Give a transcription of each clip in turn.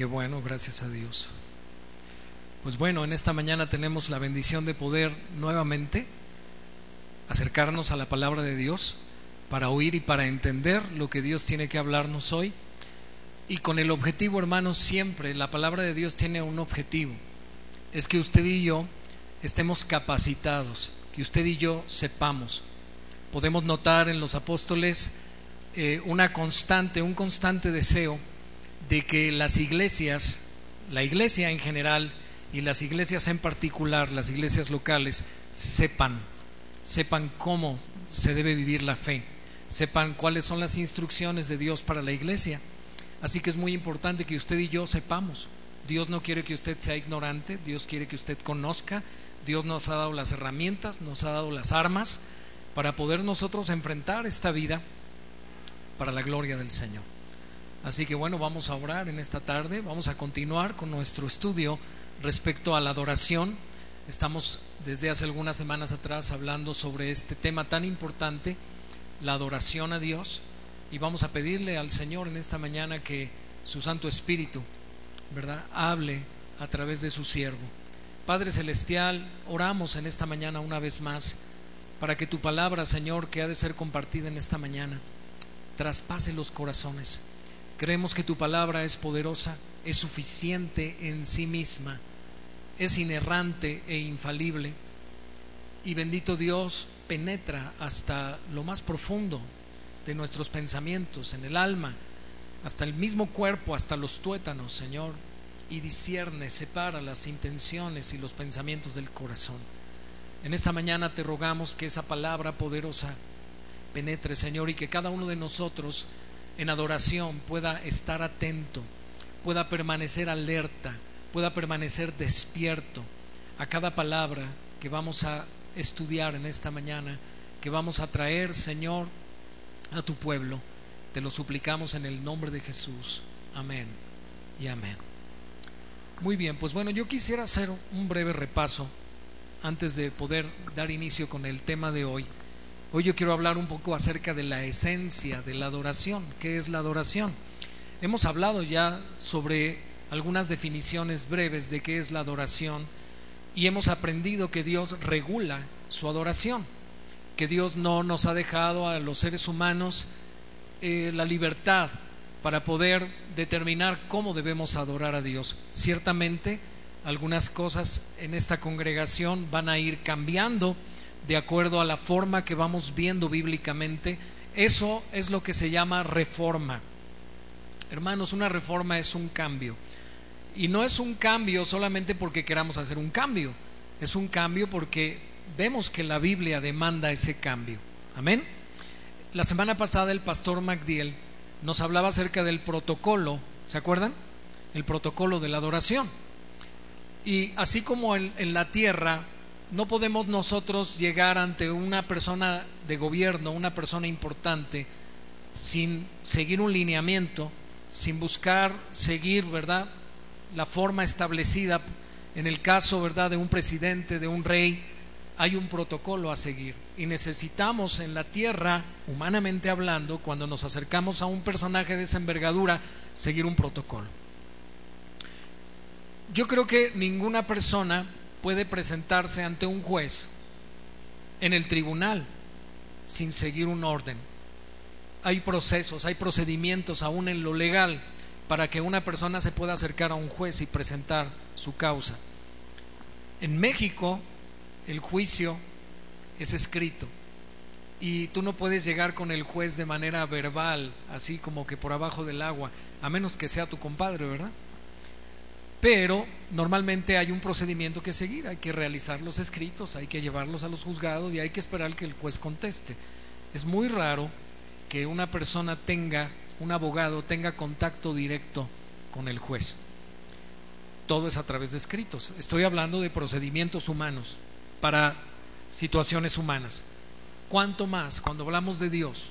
Qué bueno, gracias a Dios. Pues bueno, en esta mañana tenemos la bendición de poder nuevamente acercarnos a la palabra de Dios para oír y para entender lo que Dios tiene que hablarnos hoy. Y con el objetivo, hermanos, siempre la palabra de Dios tiene un objetivo. Es que usted y yo estemos capacitados, que usted y yo sepamos. Podemos notar en los apóstoles eh, una constante, un constante deseo de que las iglesias, la iglesia en general y las iglesias en particular, las iglesias locales, sepan, sepan cómo se debe vivir la fe, sepan cuáles son las instrucciones de Dios para la iglesia. Así que es muy importante que usted y yo sepamos. Dios no quiere que usted sea ignorante, Dios quiere que usted conozca, Dios nos ha dado las herramientas, nos ha dado las armas para poder nosotros enfrentar esta vida para la gloria del Señor. Así que bueno, vamos a orar en esta tarde, vamos a continuar con nuestro estudio respecto a la adoración. Estamos desde hace algunas semanas atrás hablando sobre este tema tan importante, la adoración a Dios, y vamos a pedirle al Señor en esta mañana que su Santo Espíritu, ¿verdad?, hable a través de su siervo. Padre Celestial, oramos en esta mañana una vez más para que tu palabra, Señor, que ha de ser compartida en esta mañana, traspase los corazones Creemos que tu palabra es poderosa, es suficiente en sí misma, es inerrante e infalible. Y bendito Dios penetra hasta lo más profundo de nuestros pensamientos, en el alma, hasta el mismo cuerpo, hasta los tuétanos, Señor, y discierne, separa las intenciones y los pensamientos del corazón. En esta mañana te rogamos que esa palabra poderosa penetre, Señor, y que cada uno de nosotros en adoración pueda estar atento, pueda permanecer alerta, pueda permanecer despierto a cada palabra que vamos a estudiar en esta mañana, que vamos a traer, Señor, a tu pueblo. Te lo suplicamos en el nombre de Jesús. Amén y amén. Muy bien, pues bueno, yo quisiera hacer un breve repaso antes de poder dar inicio con el tema de hoy. Hoy yo quiero hablar un poco acerca de la esencia de la adoración. ¿Qué es la adoración? Hemos hablado ya sobre algunas definiciones breves de qué es la adoración y hemos aprendido que Dios regula su adoración, que Dios no nos ha dejado a los seres humanos eh, la libertad para poder determinar cómo debemos adorar a Dios. Ciertamente, algunas cosas en esta congregación van a ir cambiando de acuerdo a la forma que vamos viendo bíblicamente. Eso es lo que se llama reforma. Hermanos, una reforma es un cambio. Y no es un cambio solamente porque queramos hacer un cambio, es un cambio porque vemos que la Biblia demanda ese cambio. Amén. La semana pasada el pastor MacDiel nos hablaba acerca del protocolo, ¿se acuerdan? El protocolo de la adoración. Y así como en, en la tierra no podemos nosotros llegar ante una persona de gobierno, una persona importante, sin seguir un lineamiento, sin buscar seguir, ¿verdad?, la forma establecida. En el caso, ¿verdad?, de un presidente, de un rey, hay un protocolo a seguir. Y necesitamos en la tierra, humanamente hablando, cuando nos acercamos a un personaje de esa envergadura, seguir un protocolo. Yo creo que ninguna persona puede presentarse ante un juez en el tribunal sin seguir un orden. Hay procesos, hay procedimientos aún en lo legal para que una persona se pueda acercar a un juez y presentar su causa. En México el juicio es escrito y tú no puedes llegar con el juez de manera verbal, así como que por abajo del agua, a menos que sea tu compadre, ¿verdad? Pero normalmente hay un procedimiento que seguir, hay que realizar los escritos, hay que llevarlos a los juzgados y hay que esperar que el juez conteste. Es muy raro que una persona tenga, un abogado tenga contacto directo con el juez. Todo es a través de escritos. Estoy hablando de procedimientos humanos para situaciones humanas. ¿Cuánto más cuando hablamos de Dios,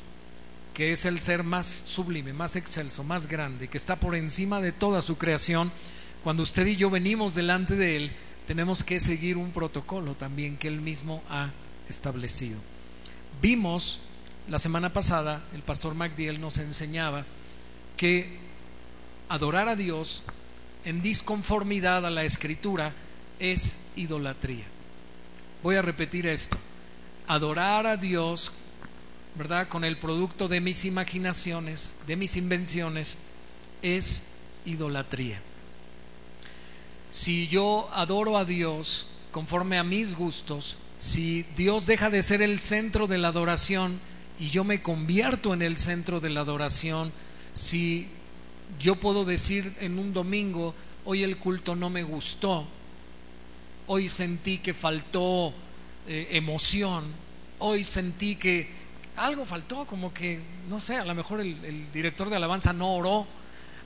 que es el ser más sublime, más excelso, más grande, que está por encima de toda su creación? Cuando usted y yo venimos delante de Él, tenemos que seguir un protocolo también que Él mismo ha establecido. Vimos la semana pasada, el pastor MacDiel nos enseñaba que adorar a Dios en disconformidad a la escritura es idolatría. Voy a repetir esto. Adorar a Dios, ¿verdad? Con el producto de mis imaginaciones, de mis invenciones, es idolatría. Si yo adoro a Dios conforme a mis gustos, si Dios deja de ser el centro de la adoración y yo me convierto en el centro de la adoración, si yo puedo decir en un domingo, hoy el culto no me gustó, hoy sentí que faltó eh, emoción, hoy sentí que algo faltó, como que, no sé, a lo mejor el, director de alabanza no oró,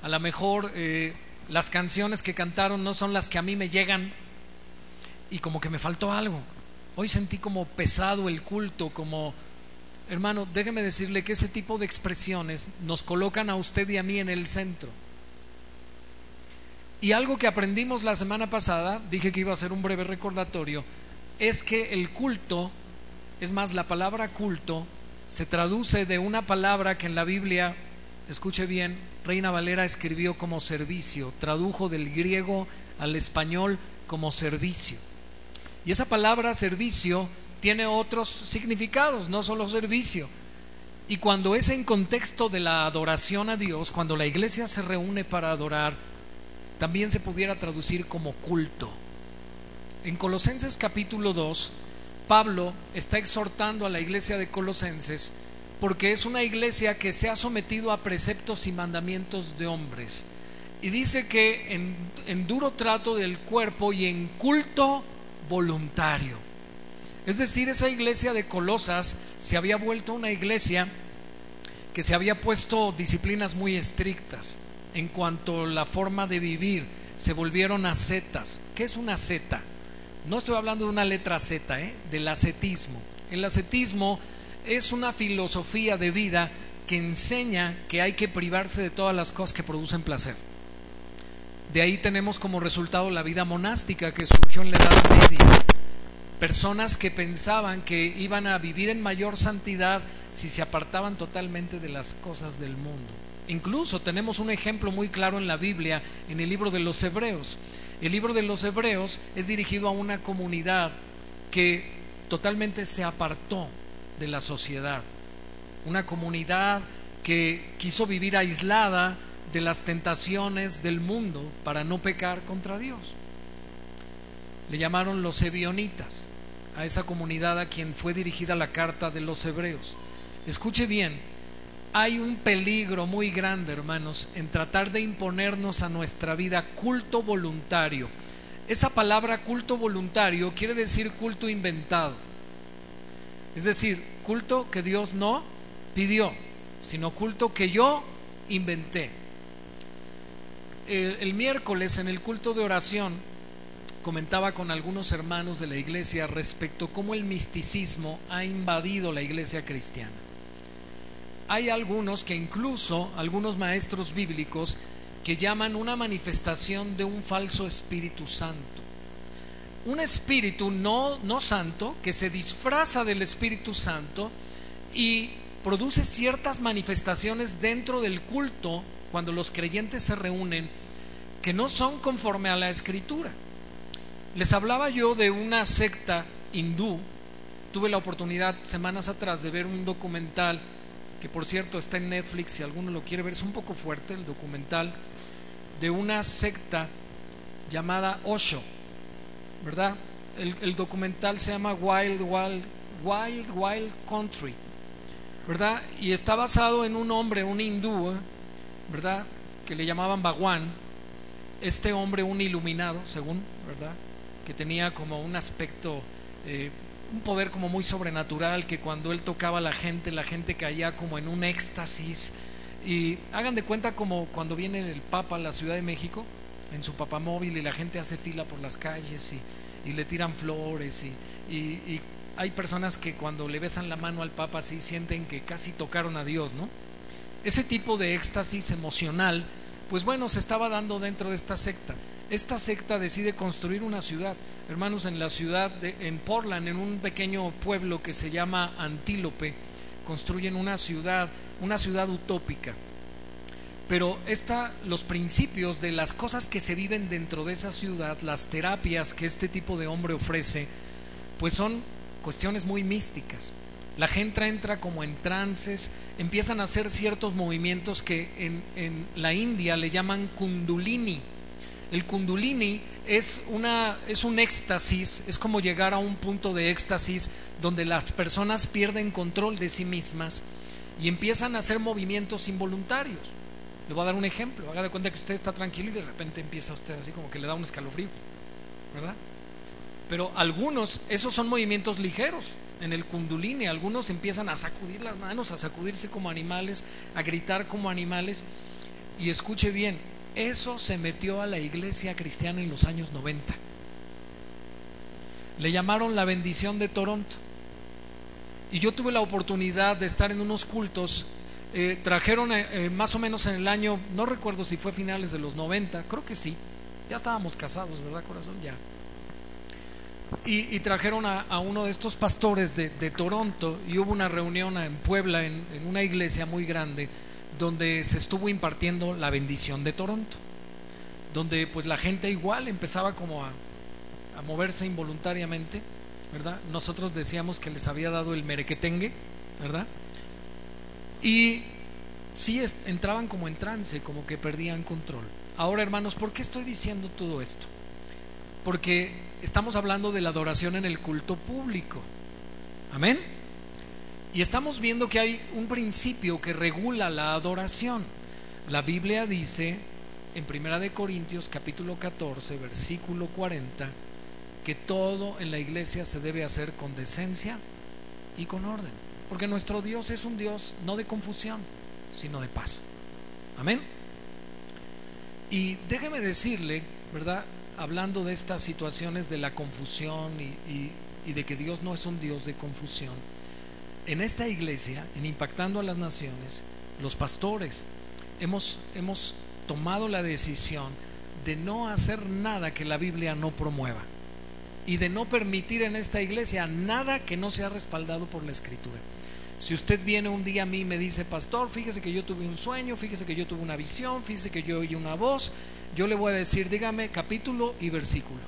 a lo mejor eh, las canciones que cantaron no son las que a mí me llegan y como que me faltó algo. Hoy sentí como pesado el culto, como hermano, déjeme decirle que ese tipo de expresiones nos colocan a usted y a mí en el centro. Y algo que aprendimos la semana pasada, dije que iba a ser un breve recordatorio, es que el culto, es más, la palabra culto se traduce de una palabra que en la Biblia, escuche bien, Reina Valera escribió como servicio, tradujo del griego al español como servicio. Y esa palabra servicio tiene otros significados, no solo servicio. Y cuando es en contexto de la adoración a Dios, cuando la iglesia se reúne para adorar, también se pudiera traducir como culto. En Colosenses capítulo 2, Pablo está exhortando a la iglesia de Colosenses porque es una iglesia que se ha sometido a preceptos y mandamientos de hombres. Y dice que en, duro trato del cuerpo y en culto voluntario. Es decir, esa iglesia de Colosas se había vuelto una iglesia que se había puesto disciplinas muy estrictas en cuanto a la forma de vivir, se volvieron ascetas. ¿Qué es una asceta? No estoy hablando de una letra Z, ¿eh? del ascetismo. El ascetismo es una filosofía de vida que enseña que hay que privarse de todas las cosas que producen placer. De ahí tenemos como resultado la vida monástica que surgió en la Edad Media. Personas que pensaban que iban a vivir en mayor santidad si se apartaban totalmente de las cosas del mundo. Incluso tenemos un ejemplo muy claro en la Biblia, en el libro de los Hebreos. El libro de los Hebreos es dirigido a una comunidad que totalmente se apartó de la sociedad. Una comunidad que quiso vivir aislada de las tentaciones del mundo para no pecar contra Dios. Le llamaron los ebionitas a esa comunidad a quien fue dirigida la carta de los hebreos. Escuche bien, hay un peligro muy grande, hermanos, en tratar de imponernos a nuestra vida culto voluntario. Esa palabra culto voluntario quiere decir culto inventado. Es decir, culto que Dios no pidió, sino culto que yo inventé. El, miércoles en el culto de oración comentaba con algunos hermanos de la iglesia respecto cómo el misticismo ha invadido la iglesia cristiana hay algunos que incluso, algunos maestros bíblicos, que llaman una manifestación de un falso Espíritu Santo. Un espíritu no, no santo que se disfraza del Espíritu Santo y produce ciertas manifestaciones dentro del culto cuando los creyentes se reúnen que no son conforme a la escritura. Les hablaba yo de una secta hindú. Tuve la oportunidad semanas atrás de ver un documental que por cierto está en Netflix, si alguno lo quiere ver, es un poco fuerte el documental, de una secta llamada Osho, ¿verdad? El, documental se llama Wild, Wild, Wild, Wild Country, ¿verdad? Y está basado en un hombre, un hindú. ¿verdad? Que le llamaban Bhagwan, este hombre un iluminado, según, ¿verdad? Que tenía como un aspecto eh, un poder como muy sobrenatural que cuando él tocaba a la gente, la gente caía como en un éxtasis. Y hagan de cuenta como cuando viene el Papa a la Ciudad de México en su papamóvil y la gente hace fila por las calles y, le tiran flores y, y, hay personas que cuando le besan la mano al Papa así sienten que casi tocaron a Dios, ¿no? Ese tipo de éxtasis emocional, pues bueno, se estaba dando dentro de esta secta. Esta secta decide construir una ciudad, hermanos, en la ciudad de en Portland, en un pequeño pueblo que se llama Antílope, construyen una ciudad, una ciudad utópica. Pero esta, los principios de las cosas que se viven dentro de esa ciudad, las terapias que este tipo de hombre ofrece, pues son cuestiones muy místicas. La gente entra como en trances, empiezan a hacer ciertos movimientos que en, la India le llaman kundulini. El kundulini es, una, es un éxtasis, es como llegar a un punto de éxtasis donde las personas pierden control de sí mismas y empiezan a hacer movimientos involuntarios. Le voy a dar un ejemplo. Haga de cuenta que usted está tranquilo y de repente empieza usted así como que le da un escalofrío, ¿verdad? Pero algunos, esos son movimientos ligeros en el kundulini. Algunos empiezan a sacudir las manos, a sacudirse como animales, a gritar como animales. Y escuche bien, eso se metió a la iglesia cristiana en los años 90. Le llamaron la bendición de Toronto. Y yo tuve la oportunidad de estar en unos cultos eh, trajeron eh, eh, más o menos en el año, no recuerdo si fue finales de los 90, creo que sí, ya estábamos casados, ¿verdad, corazón? Ya. Y, trajeron a, uno de estos pastores de, Toronto y hubo una reunión en Puebla, en, una iglesia muy grande, donde se estuvo impartiendo la bendición de Toronto, donde pues la gente igual empezaba como a, a moverse involuntariamente, ¿verdad? Nosotros decíamos que les había dado el merequetengue, ¿verdad? Y sí entraban como en trance, como que perdían control. Ahora, hermanos, ¿por qué estoy diciendo todo esto? Porque estamos hablando de la adoración en el culto público. Amén. Y estamos viendo que hay un principio que regula la adoración. La Biblia dice en Primera de Corintios capítulo 14, versículo 40, que todo en la iglesia se debe hacer con decencia y con orden. Porque nuestro Dios es un Dios no de confusión, sino de paz. Amén. Y déjeme decirle, ¿verdad? Hablando de estas situaciones de la confusión y, de que Dios no es un Dios de confusión, en esta iglesia, en Impactando a las Naciones, los pastores hemos, hemos tomado la decisión de no hacer nada que la Biblia no promueva y de no permitir en esta iglesia nada que no sea respaldado por la Escritura. Si usted viene un día a mí y me dice, pastor, fíjese que yo tuve un sueño, fíjese que yo tuve una visión, fíjese que yo oí una voz, yo le voy a decir, dígame capítulo y versículo.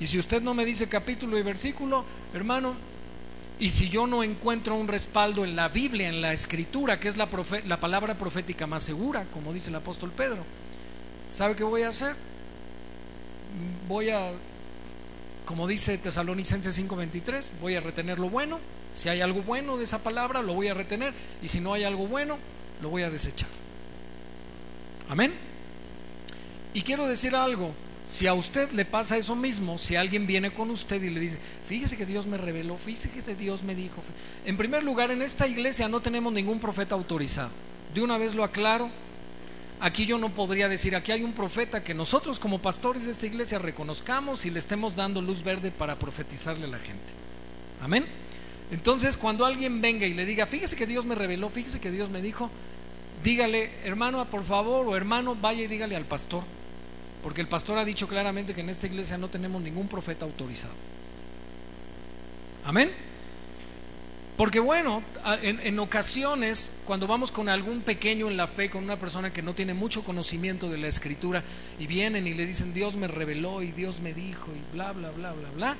Y si usted no me dice capítulo y versículo, hermano, y si yo no encuentro un respaldo en la Biblia, en la escritura, que es la, la palabra profética más segura, como dice el apóstol Pedro, ¿sabe qué voy a hacer? Voy a como dice Tesalonicenses 5:23, voy a retener lo bueno. Si hay algo bueno de esa palabra, lo voy a retener. Y si no hay algo bueno, lo voy a desechar. Amén. Y quiero decir algo. Si a usted le pasa eso mismo, si alguien viene con usted y le dice, fíjese que Dios me reveló, fíjese que Dios me dijo. En primer lugar, en esta iglesia no tenemos ningún profeta autorizado. De una vez lo aclaro, Aquí yo no podría decir, aquí hay un profeta que nosotros como pastores de esta iglesia reconozcamos y le estemos dando luz verde para profetizarle a la gente. Amén. Entonces, cuando alguien venga y le diga, fíjese que Dios me reveló, fíjese que Dios me dijo, dígale, hermano, por favor, o hermano, vaya y dígale al pastor. Porque el pastor ha dicho claramente que en esta iglesia no tenemos ningún profeta autorizado. Amén. Porque bueno, en, ocasiones, cuando vamos con algún pequeño en la fe, con una persona que no tiene mucho conocimiento de la escritura, y vienen y le dicen, Dios me reveló y Dios me dijo y bla, bla, bla, bla, bla,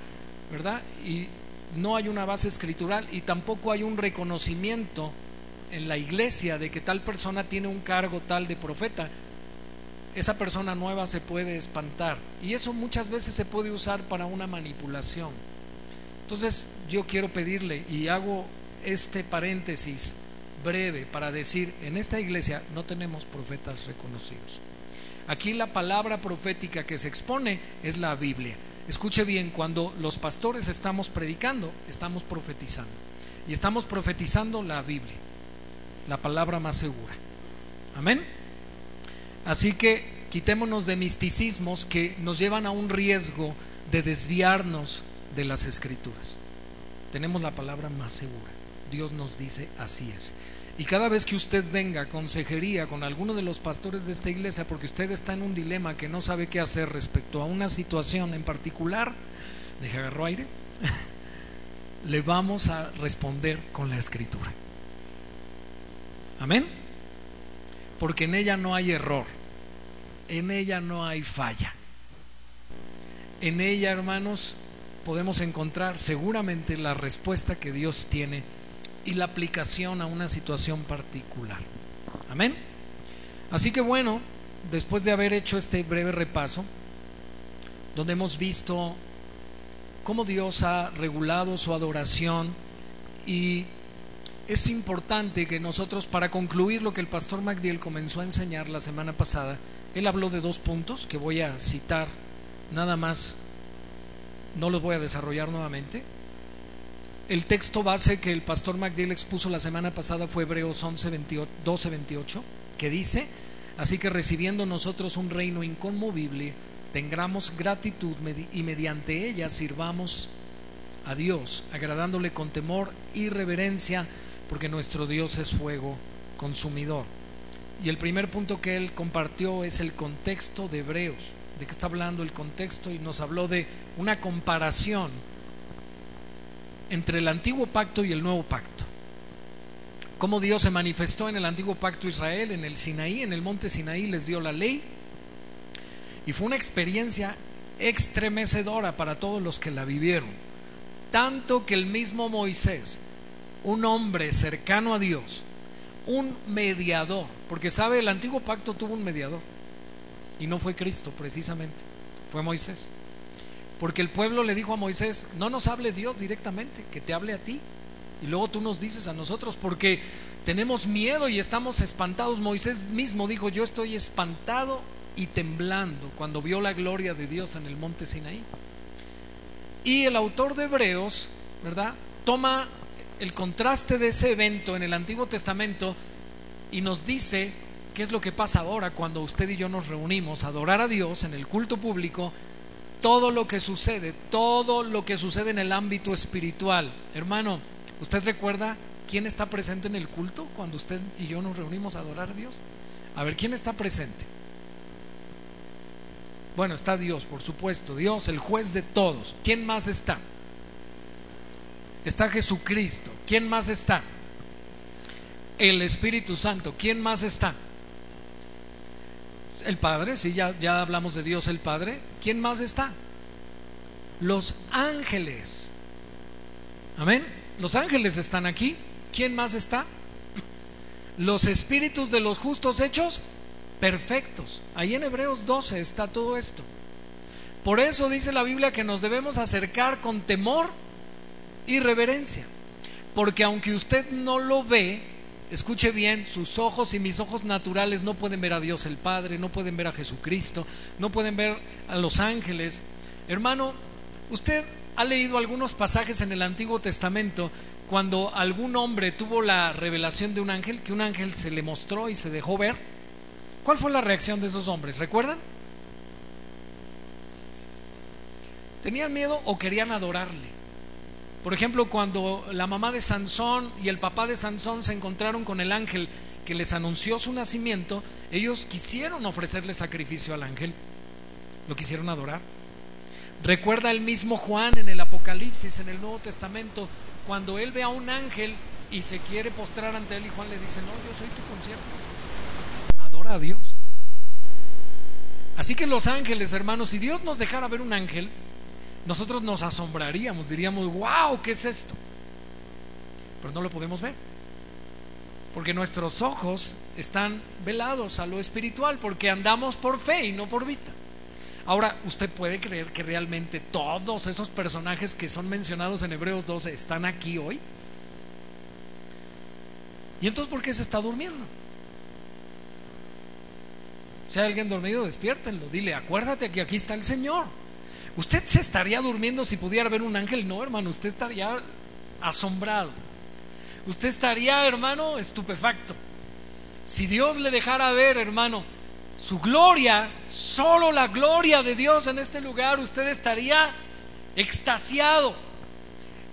¿verdad? Y no hay una base escritural y tampoco hay un reconocimiento en la iglesia de que tal persona tiene un cargo tal de profeta, esa persona nueva se puede espantar. Y eso muchas veces se puede usar para una manipulación. Entonces yo quiero pedirle y hago este paréntesis breve para decir, en esta iglesia no tenemos profetas reconocidos. Aquí la palabra profética que se expone es la Biblia. Escuche bien, cuando los pastores estamos predicando, estamos profetizando. Y estamos profetizando la Biblia, la palabra más segura. Amén. Así que quitémonos de misticismos que nos llevan a un riesgo de desviarnos de las escrituras. Tenemos la palabra más segura. Dios nos dice así es. Y cada vez que usted venga a consejería con alguno de los pastores de esta iglesia, porque usted está en un dilema que no sabe qué hacer respecto a una situación en particular, deje agarro aire, le vamos a responder con la escritura. Amén. Porque en ella no hay error, en ella no hay falla. En ella, hermanos, podemos encontrar seguramente la respuesta que Dios tiene y la aplicación a una situación particular. Amén. Así que bueno, después de haber hecho este breve repaso, donde hemos visto cómo Dios ha regulado su adoración y es importante que nosotros, para concluir lo que el pastor MacDill comenzó a enseñar la semana pasada, él habló de dos puntos que voy a citar nada más, no los voy a desarrollar nuevamente. El texto base que el pastor MacDill expuso la semana pasada fue Hebreos 11, 12, 28, que dice, así que recibiendo nosotros un reino inconmovible, tengamos gratitud y mediante ella sirvamos a Dios, agradándole con temor y reverencia, porque nuestro Dios es fuego consumidor. Y el primer punto que él compartió es el contexto de Hebreos, de qué está hablando el contexto, y nos habló de una comparación entre el antiguo pacto y el nuevo pacto. Cómo Dios se manifestó en el antiguo pacto Israel, en el Sinaí, en el monte Sinaí les dio la ley, y fue una experiencia extremecedora para todos los que la vivieron. Tanto que el mismo Moisés, un hombre cercano a Dios, un mediador, porque sabe, el antiguo pacto tuvo un mediador, y no fue Cristo precisamente, fue Moisés. Porque el pueblo le dijo a Moisés, no nos hable Dios directamente, que te hable a ti. Y luego tú nos dices a nosotros, porque tenemos miedo y estamos espantados. Moisés mismo dijo, yo estoy espantado y temblando cuando vio la gloria de Dios en el monte Sinaí. Y el autor de Hebreos, ¿verdad? Toma el contraste de ese evento en el Antiguo Testamento y nos dice qué es lo que pasa ahora cuando usted y yo nos reunimos a adorar a Dios en el culto público, todo lo que sucede, todo lo que sucede en el ámbito espiritual. Hermano, ¿usted recuerda quién está presente en el culto cuando usted y yo nos reunimos a adorar a Dios? A ver, ¿quién está presente? Bueno, está Dios, por supuesto, Dios, el juez de todos. ¿Quién más está? Está Jesucristo. ¿Quién más está? El Espíritu Santo. ¿Quién más está? El Padre, sí, ya, ya hablamos de Dios el Padre. ¿Quién más está? Los ángeles. Amén. Los ángeles están aquí. ¿Quién más está? Los espíritus de los justos hechos perfectos. Ahí en Hebreos 12 está todo esto. Por eso dice la Biblia que nos debemos acercar con temor y reverencia. Porque aunque usted no lo ve, escuche bien, sus ojos y mis ojos naturales no pueden ver a Dios el Padre, no pueden ver a Jesucristo, no pueden ver a los ángeles. Hermano, usted ha leído algunos pasajes en el Antiguo Testamento cuando algún hombre tuvo la revelación de un ángel, que un ángel se le mostró y se dejó ver. ¿Cuál fue la reacción de esos hombres? ¿Recuerdan? ¿Tenían miedo o querían adorarle? Por ejemplo, cuando la mamá de Sansón y el papá de Sansón se encontraron con el ángel que les anunció su nacimiento, ellos quisieron ofrecerle sacrificio al ángel. Lo quisieron adorar. Recuerda el mismo Juan en el Apocalipsis, en el Nuevo Testamento, cuando él ve a un ángel y se quiere postrar ante él y Juan le dice, no, yo soy tu concierto a Dios. Así que los ángeles, hermanos, si Dios nos dejara ver un ángel, nosotros nos asombraríamos, diríamos, wow, ¿qué es esto? Pero no lo podemos ver. Porque nuestros ojos están velados a lo espiritual, porque andamos por fe y no por vista. Ahora, ¿usted puede creer que realmente todos esos personajes que son mencionados en Hebreos 12 están aquí hoy? ¿Y entonces por qué se está durmiendo? Si hay alguien dormido, despiértenlo. Dile, acuérdate que aquí está el Señor. Usted se estaría durmiendo si pudiera ver un ángel. No, hermano, usted estaría asombrado. Usted estaría, hermano, estupefacto. Si Dios le dejara ver, hermano, su gloria, solo la gloria de Dios en este lugar, usted estaría extasiado.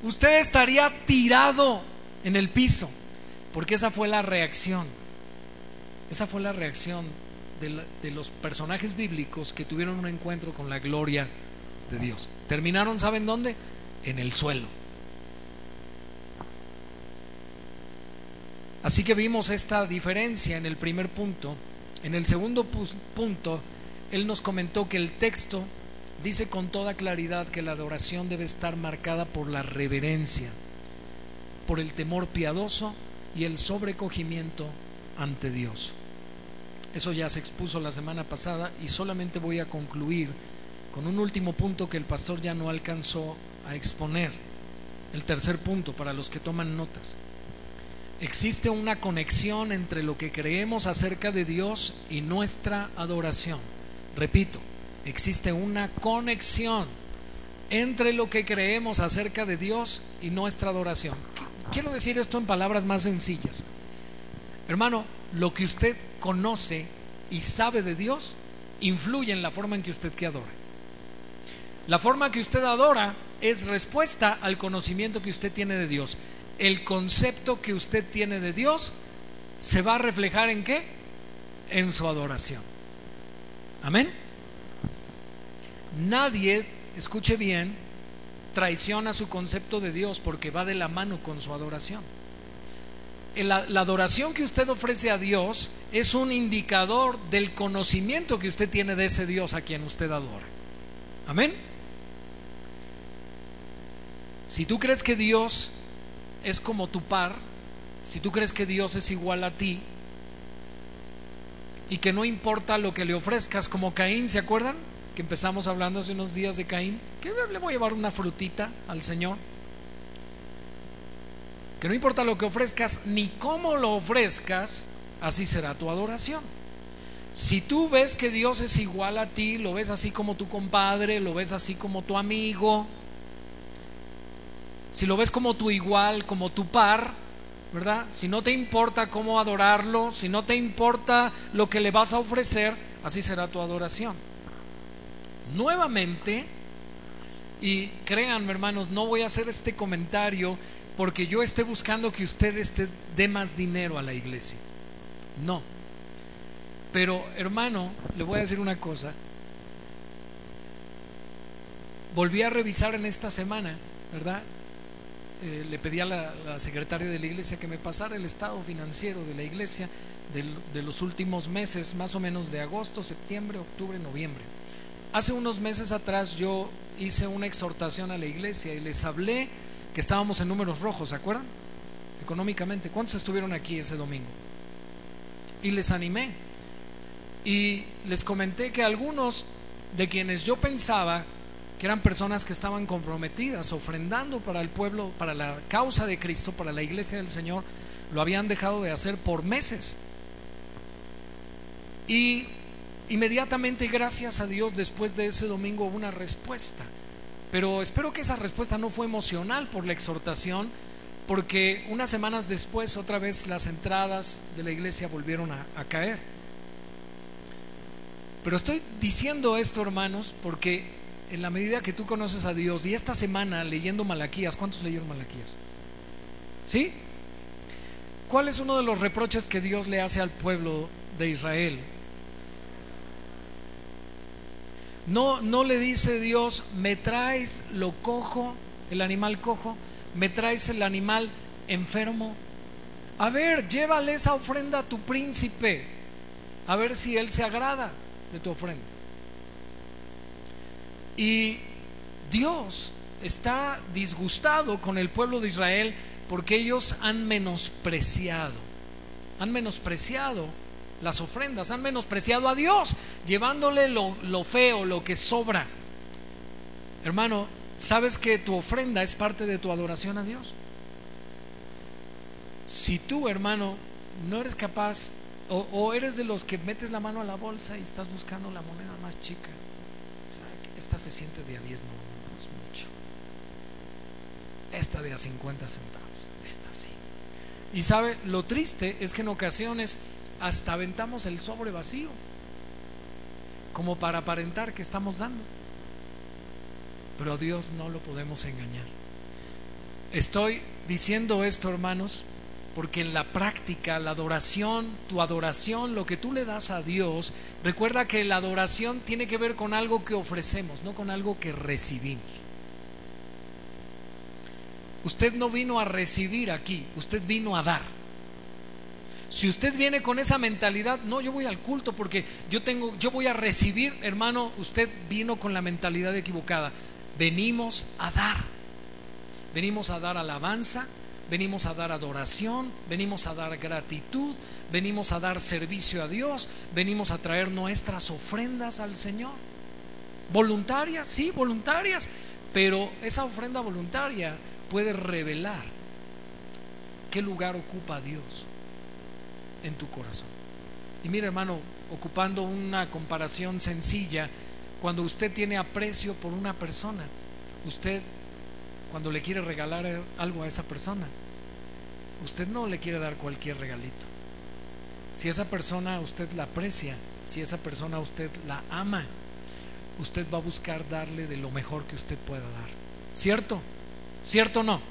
Usted estaría tirado en el piso, porque esa fue la reacción. Esa fue la reacción de, los personajes bíblicos que tuvieron un encuentro con la gloria de Dios. Terminaron, ¿saben dónde? En el suelo. Así que vimos esta diferencia en el primer punto. En el segundo punto, él nos comentó que el texto dice con toda claridad que la adoración debe estar marcada por la reverencia, por el temor piadoso y el sobrecogimiento ante Dios. Eso ya se expuso la semana pasada y solamente voy a concluir con un último punto que el pastor ya no alcanzó a exponer. El tercer punto para los que toman notas. Existe una conexión entre lo que creemos acerca de Dios y nuestra adoración. Repito, existe una conexión entre lo que creemos acerca de Dios y nuestra adoración. Quiero decir esto en palabras más sencillas. Hermano, lo que usted conoce y sabe de Dios influye en la forma en que usted que adora. La forma que usted adora es respuesta al conocimiento que usted tiene de Dios el concepto que usted tiene de Dios se va a reflejar en qué? En su adoración. Amén. Nadie, escuche bien, traiciona su concepto de Dios porque va de la mano con su adoración. La, la, adoración que usted ofrece a Dios es un indicador del conocimiento que usted tiene de ese Dios a quien usted adora. Amén. Si tú crees que Dios es como tu par, si tú crees que Dios es igual a ti y que no importa lo que le ofrezcas, como Caín, ¿se acuerdan? Que empezamos hablando hace unos días de Caín, que le voy a llevar una frutita al Señor. Que no importa lo que ofrezcas ni cómo lo ofrezcas, así será tu adoración. Si tú ves que Dios es igual a ti, lo ves así como tu compadre, lo ves así como tu amigo, si lo ves como tu igual, como tu par, ¿verdad? Si no te importa cómo adorarlo, si no te importa lo que le vas a ofrecer, así será tu adoración. Nuevamente, y créanme hermanos, no voy a hacer este comentario porque yo esté buscando que usted esté, dé más dinero a la iglesia. No. Pero hermano, le voy a decir una cosa. Volví a revisar en esta semana, ¿verdad? Eh, le pedí a la, secretaria de la iglesia que me pasara el estado financiero de la iglesia de, los últimos meses, más o menos de agosto, septiembre, octubre, noviembre. Hace unos meses atrás yo hice una exhortación a la iglesia y les hablé que estábamos en números rojos, ¿se acuerdan? Económicamente. ¿Cuántos estuvieron aquí ese domingo? Y les animé. Y les comenté que algunos de quienes yo pensaba que eran personas que estaban comprometidas, ofrendando para el pueblo, para la causa de Cristo, para la iglesia del Señor, lo habían dejado de hacer por meses. Y inmediatamente, gracias a Dios, después de ese domingo hubo una respuesta. Pero espero que esa respuesta no fue emocional por la exhortación, porque unas semanas después otra vez las entradas de la iglesia volvieron a, a caer. Pero estoy diciendo esto, hermanos, porque en la medida que tú conoces a Dios y esta semana leyendo Malaquías, ¿cuántos leyeron Malaquías? ¿Sí? ¿Cuál es uno de los reproches que Dios le hace al pueblo de Israel? No, no le dice Dios, me traes lo cojo, el animal cojo, me traes el animal enfermo. A ver, llévale esa ofrenda a tu príncipe, a ver si él se agrada de tu ofrenda. Y Dios está disgustado con el pueblo de Israel porque ellos han menospreciado, han menospreciado las ofrendas, han menospreciado a Dios, llevándole lo, lo feo, lo que sobra. Hermano, ¿sabes que tu ofrenda es parte de tu adoración a Dios? Si tú, hermano, no eres capaz o, o, eres de los que metes la mano a la bolsa y estás buscando la moneda más chica, esta se siente de a 10, no, es mucho. Esta de a 50 centavos, esta sí. Y sabe, lo triste es que en ocasiones hasta aventamos el sobre vacío, como para aparentar que estamos dando. Pero a Dios no lo podemos engañar. Estoy diciendo esto, hermanos, porque en la práctica, la adoración, tu adoración, lo que tú le das a Dios, recuerda que la adoración tiene que ver con algo que ofrecemos, no con algo que recibimos. Usted no vino a recibir aquí, usted vino a dar. Si usted viene con esa mentalidad, no, yo voy al culto porque yo tengo, yo voy a recibir, hermano, usted vino con la mentalidad equivocada. Venimos a dar. Venimos a dar alabanza, venimos a dar adoración, venimos a dar gratitud, venimos a dar servicio a Dios, venimos a traer nuestras ofrendas al Señor. Voluntarias, sí, voluntarias, pero esa ofrenda voluntaria puede revelar qué lugar ocupa Dios en tu corazón. Y mire hermano, ocupando una comparación sencilla, cuando usted tiene aprecio por una persona, usted cuando le quiere regalar algo a esa persona, usted no le quiere dar cualquier regalito. Si esa persona usted la aprecia, si esa persona usted la ama, usted va a buscar darle de lo mejor que usted pueda dar. ¿Cierto? ¿Cierto o no?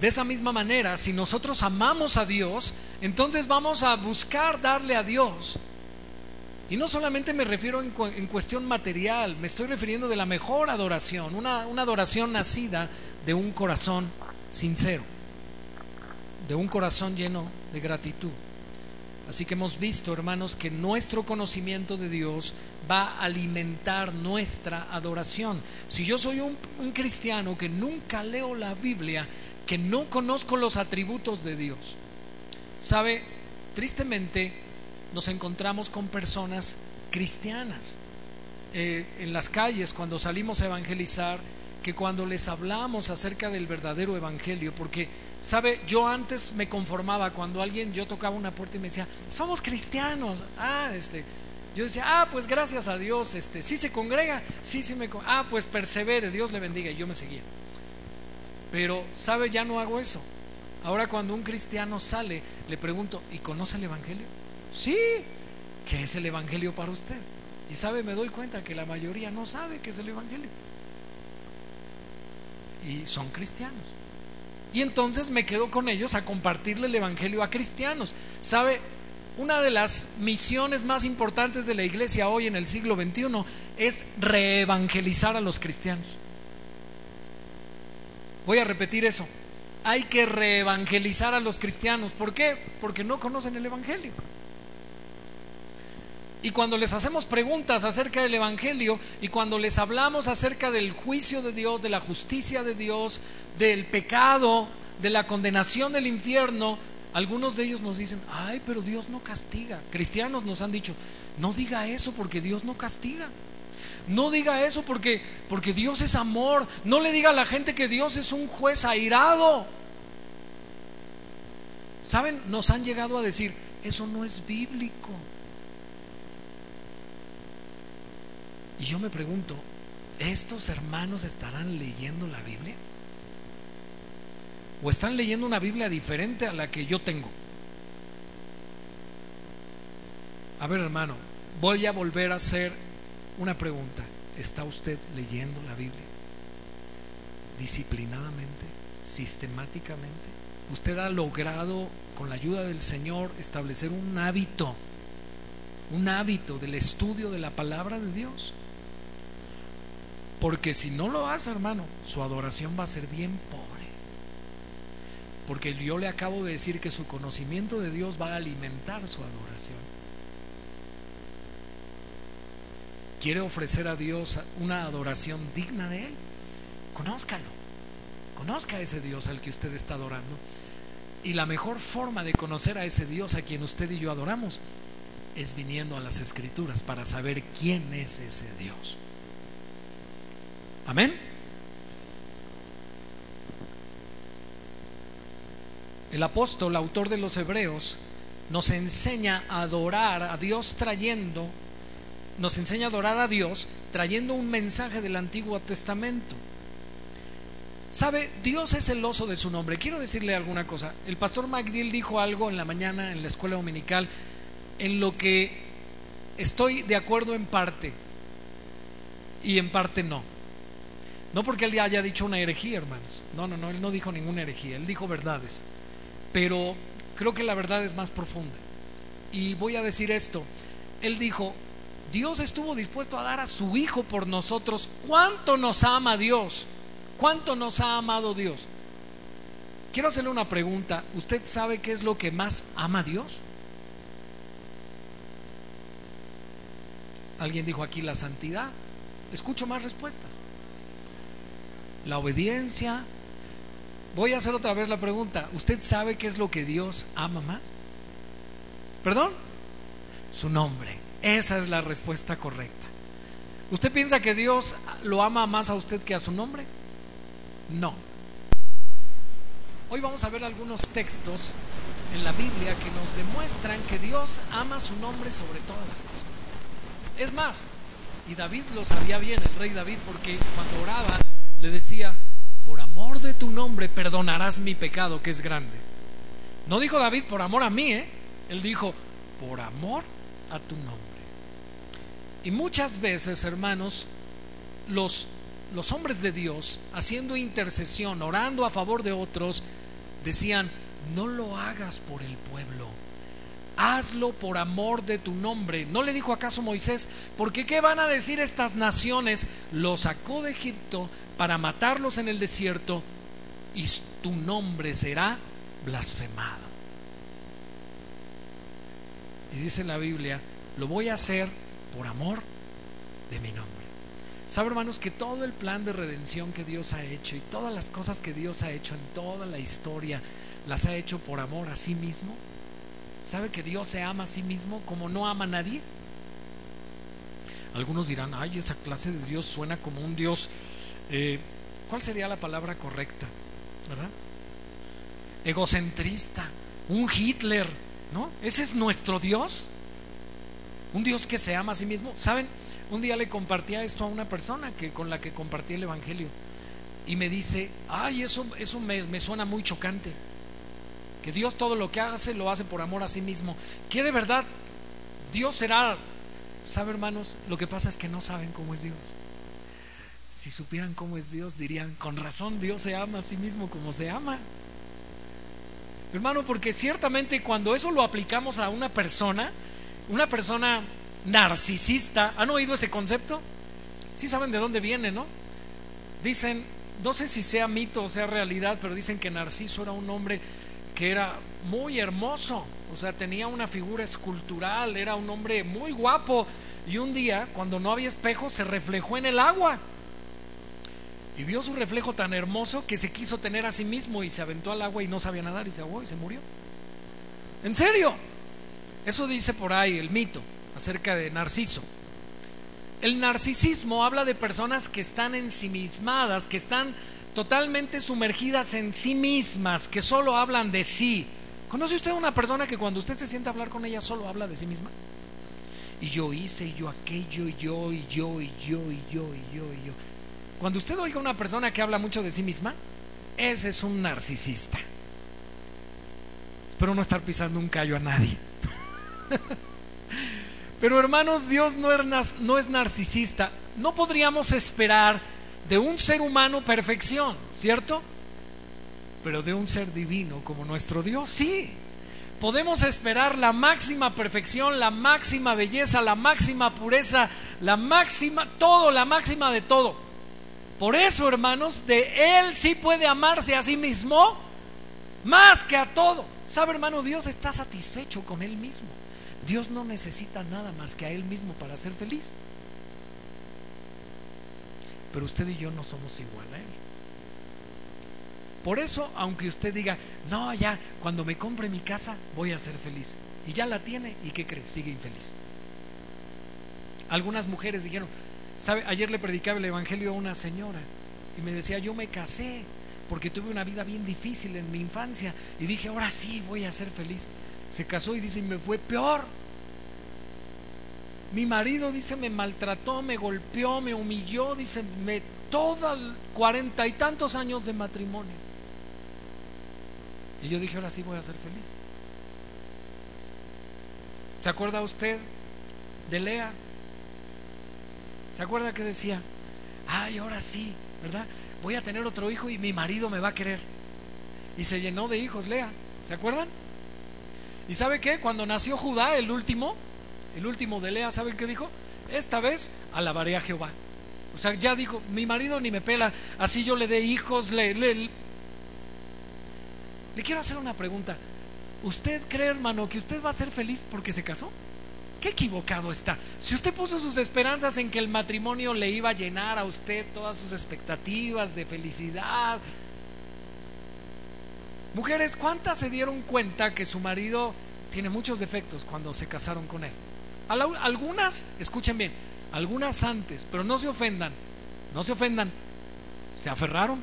De esa misma manera, si nosotros amamos a Dios, entonces vamos a buscar darle a Dios. Y no solamente me refiero en, cuestión material, me estoy refiriendo de la mejor adoración, una, una adoración nacida de un corazón sincero, de un corazón lleno de gratitud. Así que hemos visto, hermanos, que nuestro conocimiento de Dios va a alimentar nuestra adoración. Si yo soy un, cristiano que nunca leo la Biblia, que no conozco los atributos de Dios, sabe, tristemente nos encontramos con personas cristianas eh, en las calles cuando salimos a evangelizar, que cuando les hablamos acerca del verdadero evangelio, porque Sabe, yo antes me conformaba cuando alguien, yo tocaba una puerta y me decía, somos cristianos. Ah, este, yo decía, ah, pues gracias a Dios, este, sí se congrega, sí, sí me, ah, pues persevere, Dios le bendiga. Y yo me seguía. Pero, ¿sabe? Ya no hago eso. Ahora cuando un cristiano sale, le pregunto, ¿y conoce el Evangelio? Sí, ¿qué es el Evangelio para usted? Y sabe, me doy cuenta que la mayoría no sabe qué es el Evangelio. Y son cristianos. Y entonces me quedo con ellos a compartirle el Evangelio a cristianos. ¿Sabe? Una de las misiones más importantes de la iglesia hoy en el siglo XXI es reevangelizar a los cristianos. Voy a repetir eso. Hay que reevangelizar a los cristianos. ¿Por qué? Porque no conocen el Evangelio. Y cuando les hacemos preguntas acerca del Evangelio y cuando les hablamos acerca del juicio de Dios, de la justicia de Dios, del pecado, de la condenación del infierno, algunos de ellos nos dicen, ay, pero Dios no castiga. Cristianos nos han dicho, no diga eso porque Dios no castiga. No diga eso porque, porque Dios es amor. No le diga a la gente que Dios es un juez airado. ¿Saben? Nos han llegado a decir, eso no es bíblico. Y yo me pregunto, ¿estos hermanos estarán leyendo la Biblia? ¿O están leyendo una Biblia diferente a la que yo tengo? A ver, hermano, voy a volver a hacer una pregunta. ¿Está usted leyendo la Biblia? Disciplinadamente, sistemáticamente. Usted ha logrado, con la ayuda del Señor, establecer un hábito, un hábito del estudio de la palabra de Dios. Porque si no lo hace, hermano, su adoración va a ser bien pobre. Porque yo le acabo de decir que su conocimiento de Dios va a alimentar su adoración. ¿Quiere ofrecer a Dios una adoración digna de Él? Conózcalo. Conozca a ese Dios al que usted está adorando. Y la mejor forma de conocer a ese Dios a quien usted y yo adoramos es viniendo a las escrituras para saber quién es ese Dios. Amén. El apóstol, autor de los Hebreos, nos enseña a adorar a Dios trayendo, nos enseña a adorar a Dios trayendo un mensaje del Antiguo Testamento. Sabe, Dios es celoso de su nombre. Quiero decirle alguna cosa. El pastor MacDill dijo algo en la mañana en la escuela dominical en lo que estoy de acuerdo en parte y en parte no. No porque él haya dicho una herejía, hermanos. No, no, no, él no dijo ninguna herejía, él dijo verdades. Pero creo que la verdad es más profunda. Y voy a decir esto. Él dijo, Dios estuvo dispuesto a dar a su Hijo por nosotros. ¿Cuánto nos ama Dios? ¿Cuánto nos ha amado Dios? quiero hacerle una pregunta. ¿Usted sabe qué es lo que más ama Dios? Alguien dijo aquí la santidad. Escucho más respuestas. La obediencia. Voy a hacer otra vez la pregunta. ¿Usted sabe qué es lo que Dios ama más? ¿Perdón? Su nombre. Esa es la respuesta correcta. ¿Usted piensa que Dios lo ama más a usted que a su nombre? No. Hoy vamos a ver algunos textos en la Biblia que nos demuestran que Dios ama su nombre sobre todas las cosas. Es más, y David lo sabía bien, el rey David, porque cuando oraba le decía, por amor de tu nombre perdonarás mi pecado que es grande. No dijo David por amor a mí, ¿eh? él dijo, por amor a tu nombre. Y muchas veces, hermanos, los, los hombres de Dios, haciendo intercesión, orando a favor de otros, decían, no lo hagas por el pueblo, hazlo por amor de tu nombre. ¿No le dijo acaso Moisés, porque qué van a decir estas naciones? Lo sacó de Egipto para matarlos en el desierto y tu nombre será blasfemado. Y dice la Biblia, lo voy a hacer por amor de mi nombre. ¿Sabe, hermanos, que todo el plan de redención que Dios ha hecho y todas las cosas que Dios ha hecho en toda la historia, las ha hecho por amor a sí mismo? ¿Sabe que Dios se ama a sí mismo como no ama a nadie? Algunos dirán, ay, esa clase de Dios suena como un Dios, eh, ¿cuál sería la palabra correcta? ¿Verdad? Egocentrista, un Hitler, ¿no? ¿Ese es nuestro Dios? Un Dios que se ama a sí mismo. ¿Saben? Un día le compartía esto a una persona que, con la que compartí el Evangelio. Y me dice, ay, eso, eso me, me suena muy chocante. Que Dios todo lo que hace lo hace por amor a sí mismo. Que de verdad Dios será... ¿Sabe, hermanos? Lo que pasa es que no saben cómo es Dios. Si supieran cómo es Dios, dirían, con razón Dios se ama a sí mismo como se ama. Hermano, porque ciertamente cuando eso lo aplicamos a una persona, una persona narcisista, ¿han oído ese concepto? Sí saben de dónde viene, ¿no? Dicen, no sé si sea mito o sea realidad, pero dicen que Narciso era un hombre que era muy hermoso, o sea, tenía una figura escultural, era un hombre muy guapo, y un día, cuando no había espejo, se reflejó en el agua. Y vio su reflejo tan hermoso que se quiso tener a sí mismo y se aventó al agua y no sabía nadar y se ahogó y se murió. ¿En serio? Eso dice por ahí el mito acerca de Narciso. El narcisismo habla de personas que están ensimismadas, que están totalmente sumergidas en sí mismas, que solo hablan de sí. ¿Conoce usted a una persona que cuando usted se sienta a hablar con ella solo habla de sí misma? Y yo hice, yo aquello, y yo, y yo, y yo, y yo, y yo, y yo. Cuando usted oiga a una persona que habla mucho de sí misma, ese es un narcisista. Espero no estar pisando un callo a nadie. Pero hermanos, Dios no es narcisista. No podríamos esperar de un ser humano perfección, ¿cierto? Pero de un ser divino como nuestro Dios, sí. Podemos esperar la máxima perfección, la máxima belleza, la máxima pureza, la máxima, todo, la máxima de todo. Por eso, hermanos, de Él sí puede amarse a sí mismo más que a todo. ¿Sabe, hermano? Dios está satisfecho con Él mismo. Dios no necesita nada más que a Él mismo para ser feliz. Pero usted y yo no somos igual a Él. Por eso, aunque usted diga, no, ya, cuando me compre mi casa voy a ser feliz. Y ya la tiene, ¿y qué cree? Sigue infeliz. Algunas mujeres dijeron, ¿sabe? Ayer le predicaba el Evangelio a una señora y me decía, yo me casé porque tuve una vida bien difícil en mi infancia y dije, ahora sí voy a ser feliz se casó y dice, me fue peor. Mi marido dice, me maltrató, me golpeó, me humilló, dice, me toda cuarenta y tantos años de matrimonio. Y yo dije, ahora sí voy a ser feliz. ¿Se acuerda usted de Lea? ¿Se acuerda que decía, ay, ahora sí, ¿verdad? Voy a tener otro hijo y mi marido me va a querer. Y se llenó de hijos, Lea. ¿Se acuerdan? ¿Y sabe qué? Cuando nació Judá, el último, el último de Lea, ¿saben qué dijo? Esta vez alabaré a Jehová. O sea, ya dijo, mi marido ni me pela, así yo le dé hijos, le, Le quiero hacer una pregunta. ¿Usted cree, hermano, que usted va a ser feliz porque se casó? Qué equivocado está. Si usted puso sus esperanzas en que el matrimonio le iba a llenar a usted todas sus expectativas de felicidad. Mujeres, ¿cuántas se dieron cuenta que su marido tiene muchos defectos cuando se casaron con él? Algunas, escuchen bien, algunas antes, pero no se ofendan, no se ofendan, se aferraron.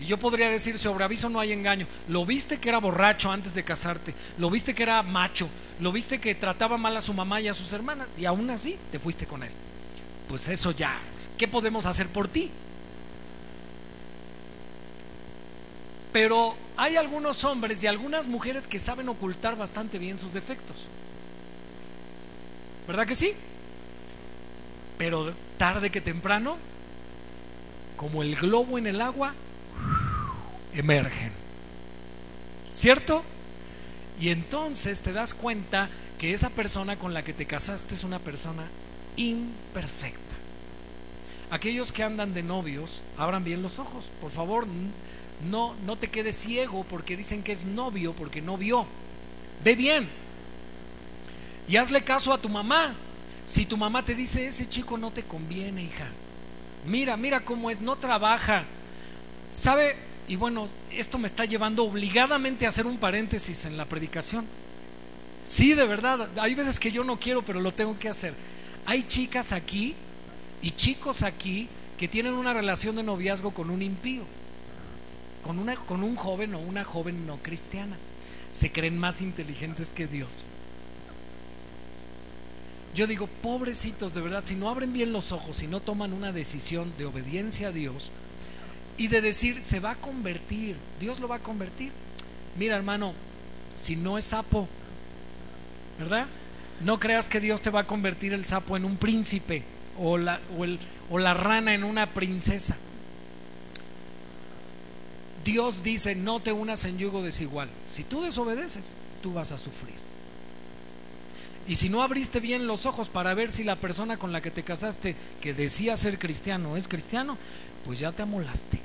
Y yo podría decir, sobre aviso no hay engaño. Lo viste que era borracho antes de casarte, lo viste que era macho, lo viste que trataba mal a su mamá y a sus hermanas, y aún así te fuiste con él. Pues eso ya, ¿qué podemos hacer por ti? Pero hay algunos hombres y algunas mujeres que saben ocultar bastante bien sus defectos. ¿Verdad que sí? Pero tarde que temprano, como el globo en el agua, emergen. ¿Cierto? Y entonces te das cuenta que esa persona con la que te casaste es una persona imperfecta. Aquellos que andan de novios, abran bien los ojos. Por favor, no, no te quedes ciego porque dicen que es novio porque no vio. Ve bien. Y hazle caso a tu mamá. Si tu mamá te dice, ese chico no te conviene, hija. Mira, mira cómo es, no trabaja. ¿Sabe? Y bueno, esto me está llevando obligadamente a hacer un paréntesis en la predicación. Sí, de verdad, hay veces que yo no quiero, pero lo tengo que hacer. Hay chicas aquí y chicos aquí que tienen una relación de noviazgo con un impío, con, una, con un joven o una joven no cristiana. Se creen más inteligentes que Dios. Yo digo, pobrecitos, de verdad, si no abren bien los ojos, si no toman una decisión de obediencia a Dios, y de decir, se va a convertir, Dios lo va a convertir. Mira, hermano, si no es sapo, ¿verdad? No creas que Dios te va a convertir el sapo en un príncipe o la, o, el, o la rana en una princesa. Dios dice, no te unas en yugo desigual. Si tú desobedeces, tú vas a sufrir. Y si no abriste bien los ojos para ver si la persona con la que te casaste, que decía ser cristiano, es cristiano, pues ya te amolaste.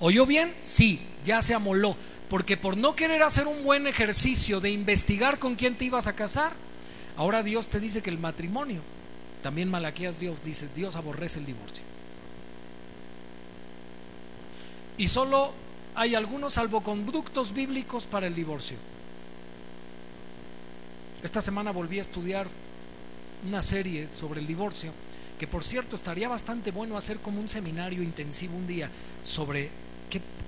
¿Oyó bien? Sí, ya se amoló. Porque por no querer hacer un buen ejercicio de investigar con quién te ibas a casar, ahora Dios te dice que el matrimonio, también Malaquías Dios dice, Dios aborrece el divorcio. Y solo hay algunos salvoconductos bíblicos para el divorcio. Esta semana volví a estudiar una serie sobre el divorcio que por cierto estaría bastante bueno hacer como un seminario intensivo un día sobre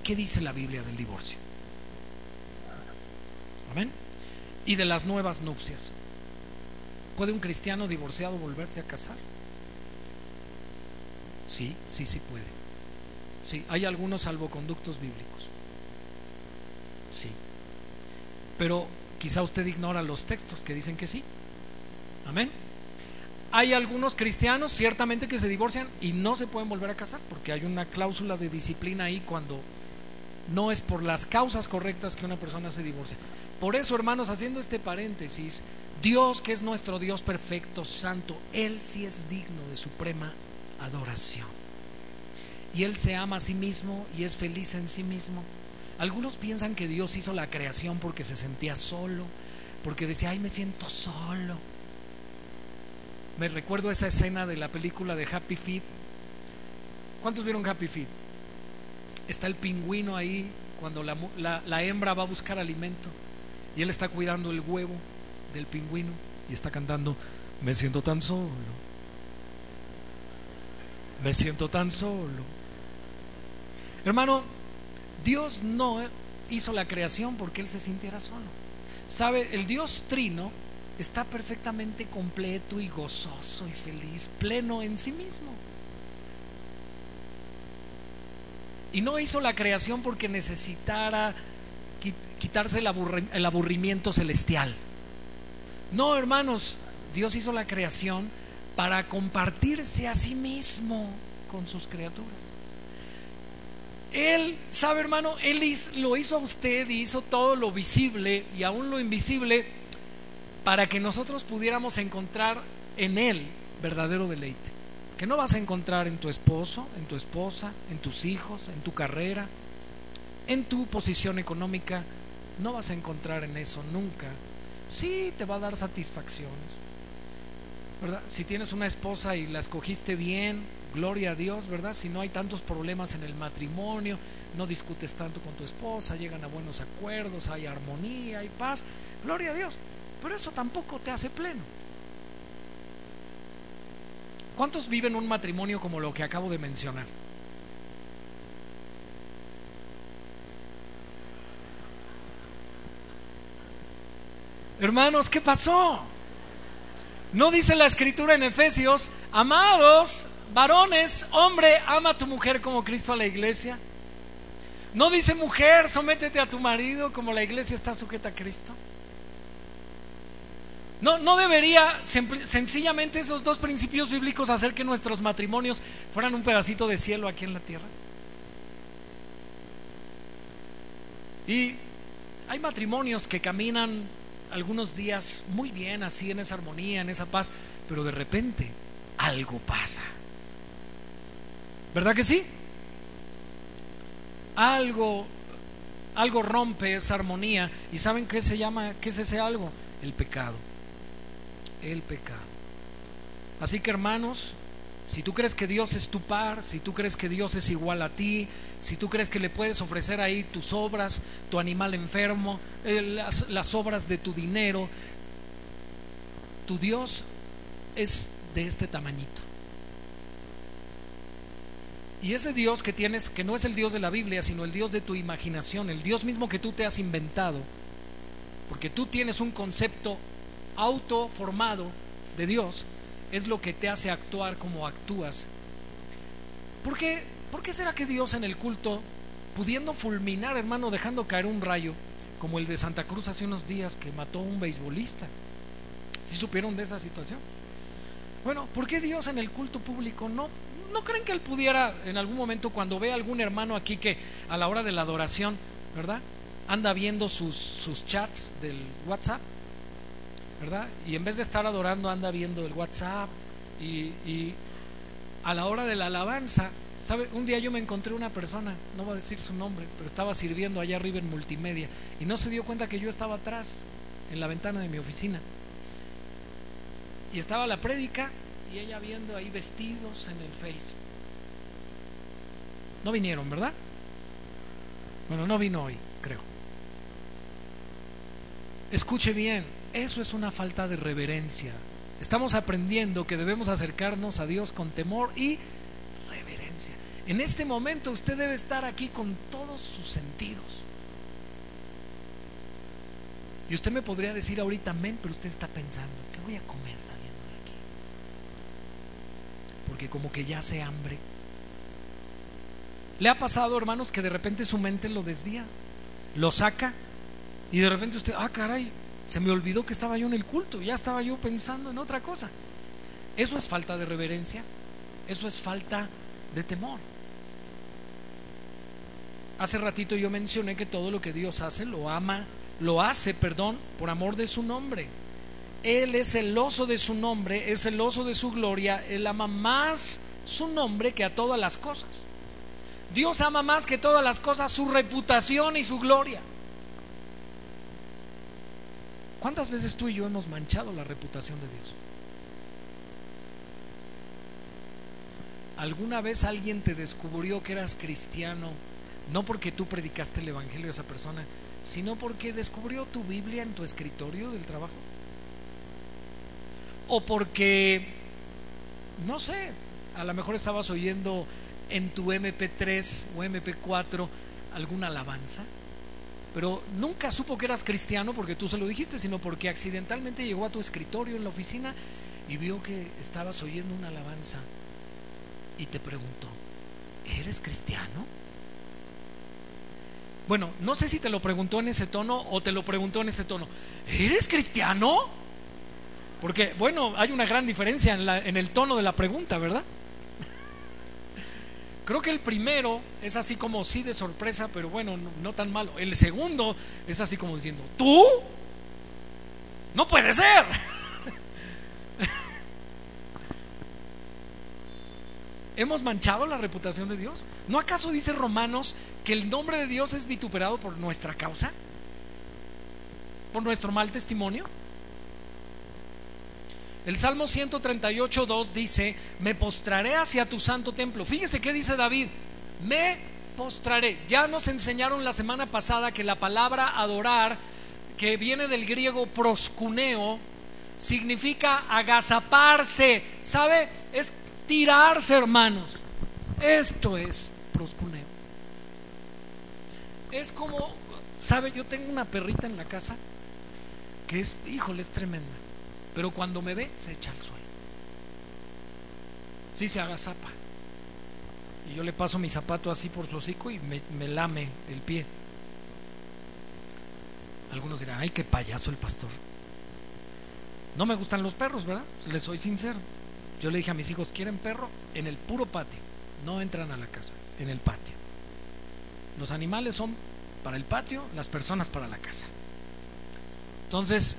qué, dice la Biblia del divorcio. Amén. Y de las nuevas nupcias. ¿Puede un cristiano divorciado volverse a casar? Sí, sí, sí puede. Sí, hay algunos salvoconductos bíblicos. Sí. Pero quizá usted ignora los textos que dicen que sí. Amén. Hay algunos cristianos ciertamente que se divorcian y no se pueden volver a casar porque hay una cláusula de disciplina ahí cuando no es por las causas correctas que una persona se divorcia. Por eso, hermanos, haciendo este paréntesis, Dios que es nuestro Dios perfecto, santo, Él sí es digno de suprema adoración. Y Él se ama a sí mismo y es feliz en sí mismo. Algunos piensan que Dios hizo la creación porque se sentía solo, porque decía, ay, me siento solo me recuerdo esa escena de la película de Happy Feet. ¿Cuántos vieron Happy Feet? Está el pingüino ahí cuando la, hembra va a buscar alimento y él está cuidando el huevo del pingüino y está cantando, me siento tan solo, me siento tan solo. Hermano, Dios no hizo la creación porque Él se sintiera solo. ¿Sabe? El Dios trino está perfectamente completo y gozoso y feliz, pleno en sí mismo. Y no hizo la creación porque necesitara quitarse el, aburrimiento celestial. No, hermanos, Dios hizo la creación para compartirse a sí mismo con sus criaturas. Él, sabe hermano, Él lo hizo a usted y hizo todo lo visible y aún lo invisible para que nosotros pudiéramos encontrar en Él verdadero deleite. que no vas a encontrar en tu esposo, en tu esposa, en tus hijos, en tu carrera, en tu posición económica, no vas a encontrar en eso nunca. Sí, te va a dar satisfacciones. ¿Verdad? Si tienes una esposa y la escogiste bien, gloria a Dios, ¿verdad? Si no hay tantos problemas en el matrimonio, no discutes tanto con tu esposa, llegan a buenos acuerdos, hay armonía, hay paz, gloria a Dios. Pero eso tampoco te hace pleno. ¿Cuántos viven un matrimonio como lo que acabo de mencionar? Hermanos, ¿qué pasó? No dice la escritura en Efesios, amados varones, hombre, ama a tu mujer como Cristo a la iglesia. No dice mujer, sométete a tu marido como la iglesia está sujeta a Cristo. No, no debería sencillamente esos dos principios bíblicos hacer que nuestros matrimonios fueran un pedacito de cielo aquí en la tierra. Y hay matrimonios que caminan algunos días muy bien, así en esa armonía, en esa paz, pero de repente algo pasa. ¿Verdad que sí? Algo, algo rompe esa armonía. ¿Y saben qué se llama? ¿Qué es ese algo? El pecado. El pecado. Así que hermanos, si tú crees que Dios es tu par, si tú crees que Dios es igual a ti, si tú crees que le puedes ofrecer ahí tus obras, tu animal enfermo, eh, las, las obras de tu dinero, tu Dios es de este tamañito. Y ese Dios que tienes, que no es el Dios de la Biblia, sino el Dios de tu imaginación, el Dios mismo que tú te has inventado, porque tú tienes un concepto autoformado de Dios, es lo que te hace actuar como actúas. ¿Por qué, ¿Por qué será que Dios en el culto, pudiendo fulminar, hermano, dejando caer un rayo, como el de Santa Cruz hace unos días que mató a un beisbolista? ¿Sí supieron de esa situación? Bueno, ¿por qué Dios en el culto público no, no creen que Él pudiera en algún momento cuando ve a algún hermano aquí que a la hora de la adoración, ¿verdad? Anda viendo sus, sus chats del WhatsApp ¿verdad? Y en vez de estar adorando anda viendo el WhatsApp y, a la hora de la alabanza, ¿sabe? Un día yo me encontré una persona, no voy a decir su nombre, pero estaba sirviendo allá arriba en multimedia y no se dio cuenta que yo estaba atrás, en la ventana de mi oficina. Y estaba la prédica y ella viendo ahí vestidos en el Face. No vinieron, ¿verdad? Bueno, no vino hoy, creo. Escuche bien, eso es una falta de reverencia. Estamos aprendiendo que debemos acercarnos a Dios con temor y reverencia. En este momento usted debe estar aquí con todos sus sentidos. Y usted me podría decir ahorita amén, pero usted está pensando, ¿qué voy a comer? Porque como que ya hace hambre. ¿Le ha pasado, hermanos, que de repente su mente lo desvía, lo saca y de repente usted, ah, caray, se me olvidó que estaba yo en el culto, ya estaba yo pensando en otra cosa. Eso es falta de reverencia, eso es falta de temor. Hace ratito yo mencioné que todo lo que Dios hace lo ama, lo hace, perdón, por amor de su nombre. Él es celoso de su nombre, es celoso de su gloria, Él ama más su nombre que a todas las cosas. Dios ama más que todas las cosas su reputación y su gloria. ¿Cuántas veces tú y yo hemos manchado la reputación de Dios? ¿Alguna vez alguien te descubrió que eras cristiano, no porque tú predicaste el Evangelio a esa persona, sino porque descubrió tu Biblia en tu escritorio del trabajo? O porque, no sé, a lo mejor estabas oyendo en tu MP3 o MP4 alguna alabanza pero nunca supo que eras cristiano porque tú se lo dijiste, sino porque accidentalmente llegó a tu escritorio en la oficina y vio que estabas oyendo una alabanza y te preguntó, ¿eres cristiano? Bueno, no sé si te lo preguntó en ese tono o te lo preguntó en este tono, ¿eres cristiano? Porque, bueno, hay una gran diferencia en, el tono de la pregunta, ¿verdad? Creo que el primero es así como sí de sorpresa, pero bueno, no, tan malo. El segundo es así como diciendo, ¿tú? No puede ser. ¿Hemos manchado la reputación de Dios? ¿No acaso dice Romanos que el nombre de Dios es vituperado por nuestra causa? ¿Por nuestro mal testimonio? El Salmo 138, 2 dice, me postraré hacia tu santo templo. Fíjese qué dice David, me postraré. Ya nos enseñaron la semana pasada que la palabra adorar, que viene del griego proscuneo, significa agazaparse. ¿Sabe? Es tirarse, hermanos. Esto es proscuneo. Es como, ¿sabe? Yo tengo una perrita en la casa que es, híjole, es tremenda. Pero cuando me ve, se echa al suelo. Sí se agazapa. Y yo le paso mi zapato así por su hocico y me, me lame el pie. Algunos dirán, ay, qué payaso el pastor. No me gustan los perros, ¿verdad? Les soy sincero. Yo le dije a mis hijos, ¿quieren perro? En el puro patio. No entran a la casa, en el patio. Los animales son para el patio, las personas para la casa. Entonces,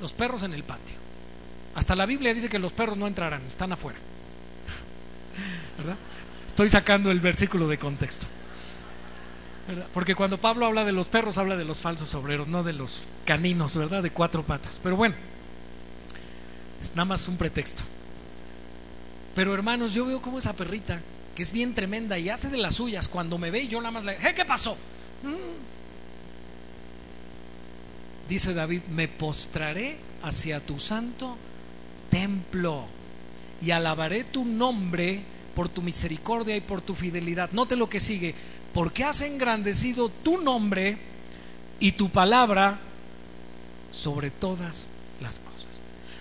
los perros en el patio. Hasta la Biblia dice que los perros no entrarán, están afuera. ¿Verdad? Estoy sacando el versículo de contexto. Porque cuando Pablo habla de los perros, habla de los falsos obreros, no de los caninos, ¿verdad? De cuatro patas. Pero bueno, es nada más un pretexto. Pero hermanos, yo veo como esa perrita, que es bien tremenda y hace de las suyas, cuando me ve yo nada más le, ¿eh, ¿qué pasó? Mm. Dice David, me postraré hacia tu santo templo y alabaré tu nombre por tu misericordia y por tu fidelidad. Note lo que sigue, porque has engrandecido tu nombre y tu palabra sobre todas las cosas.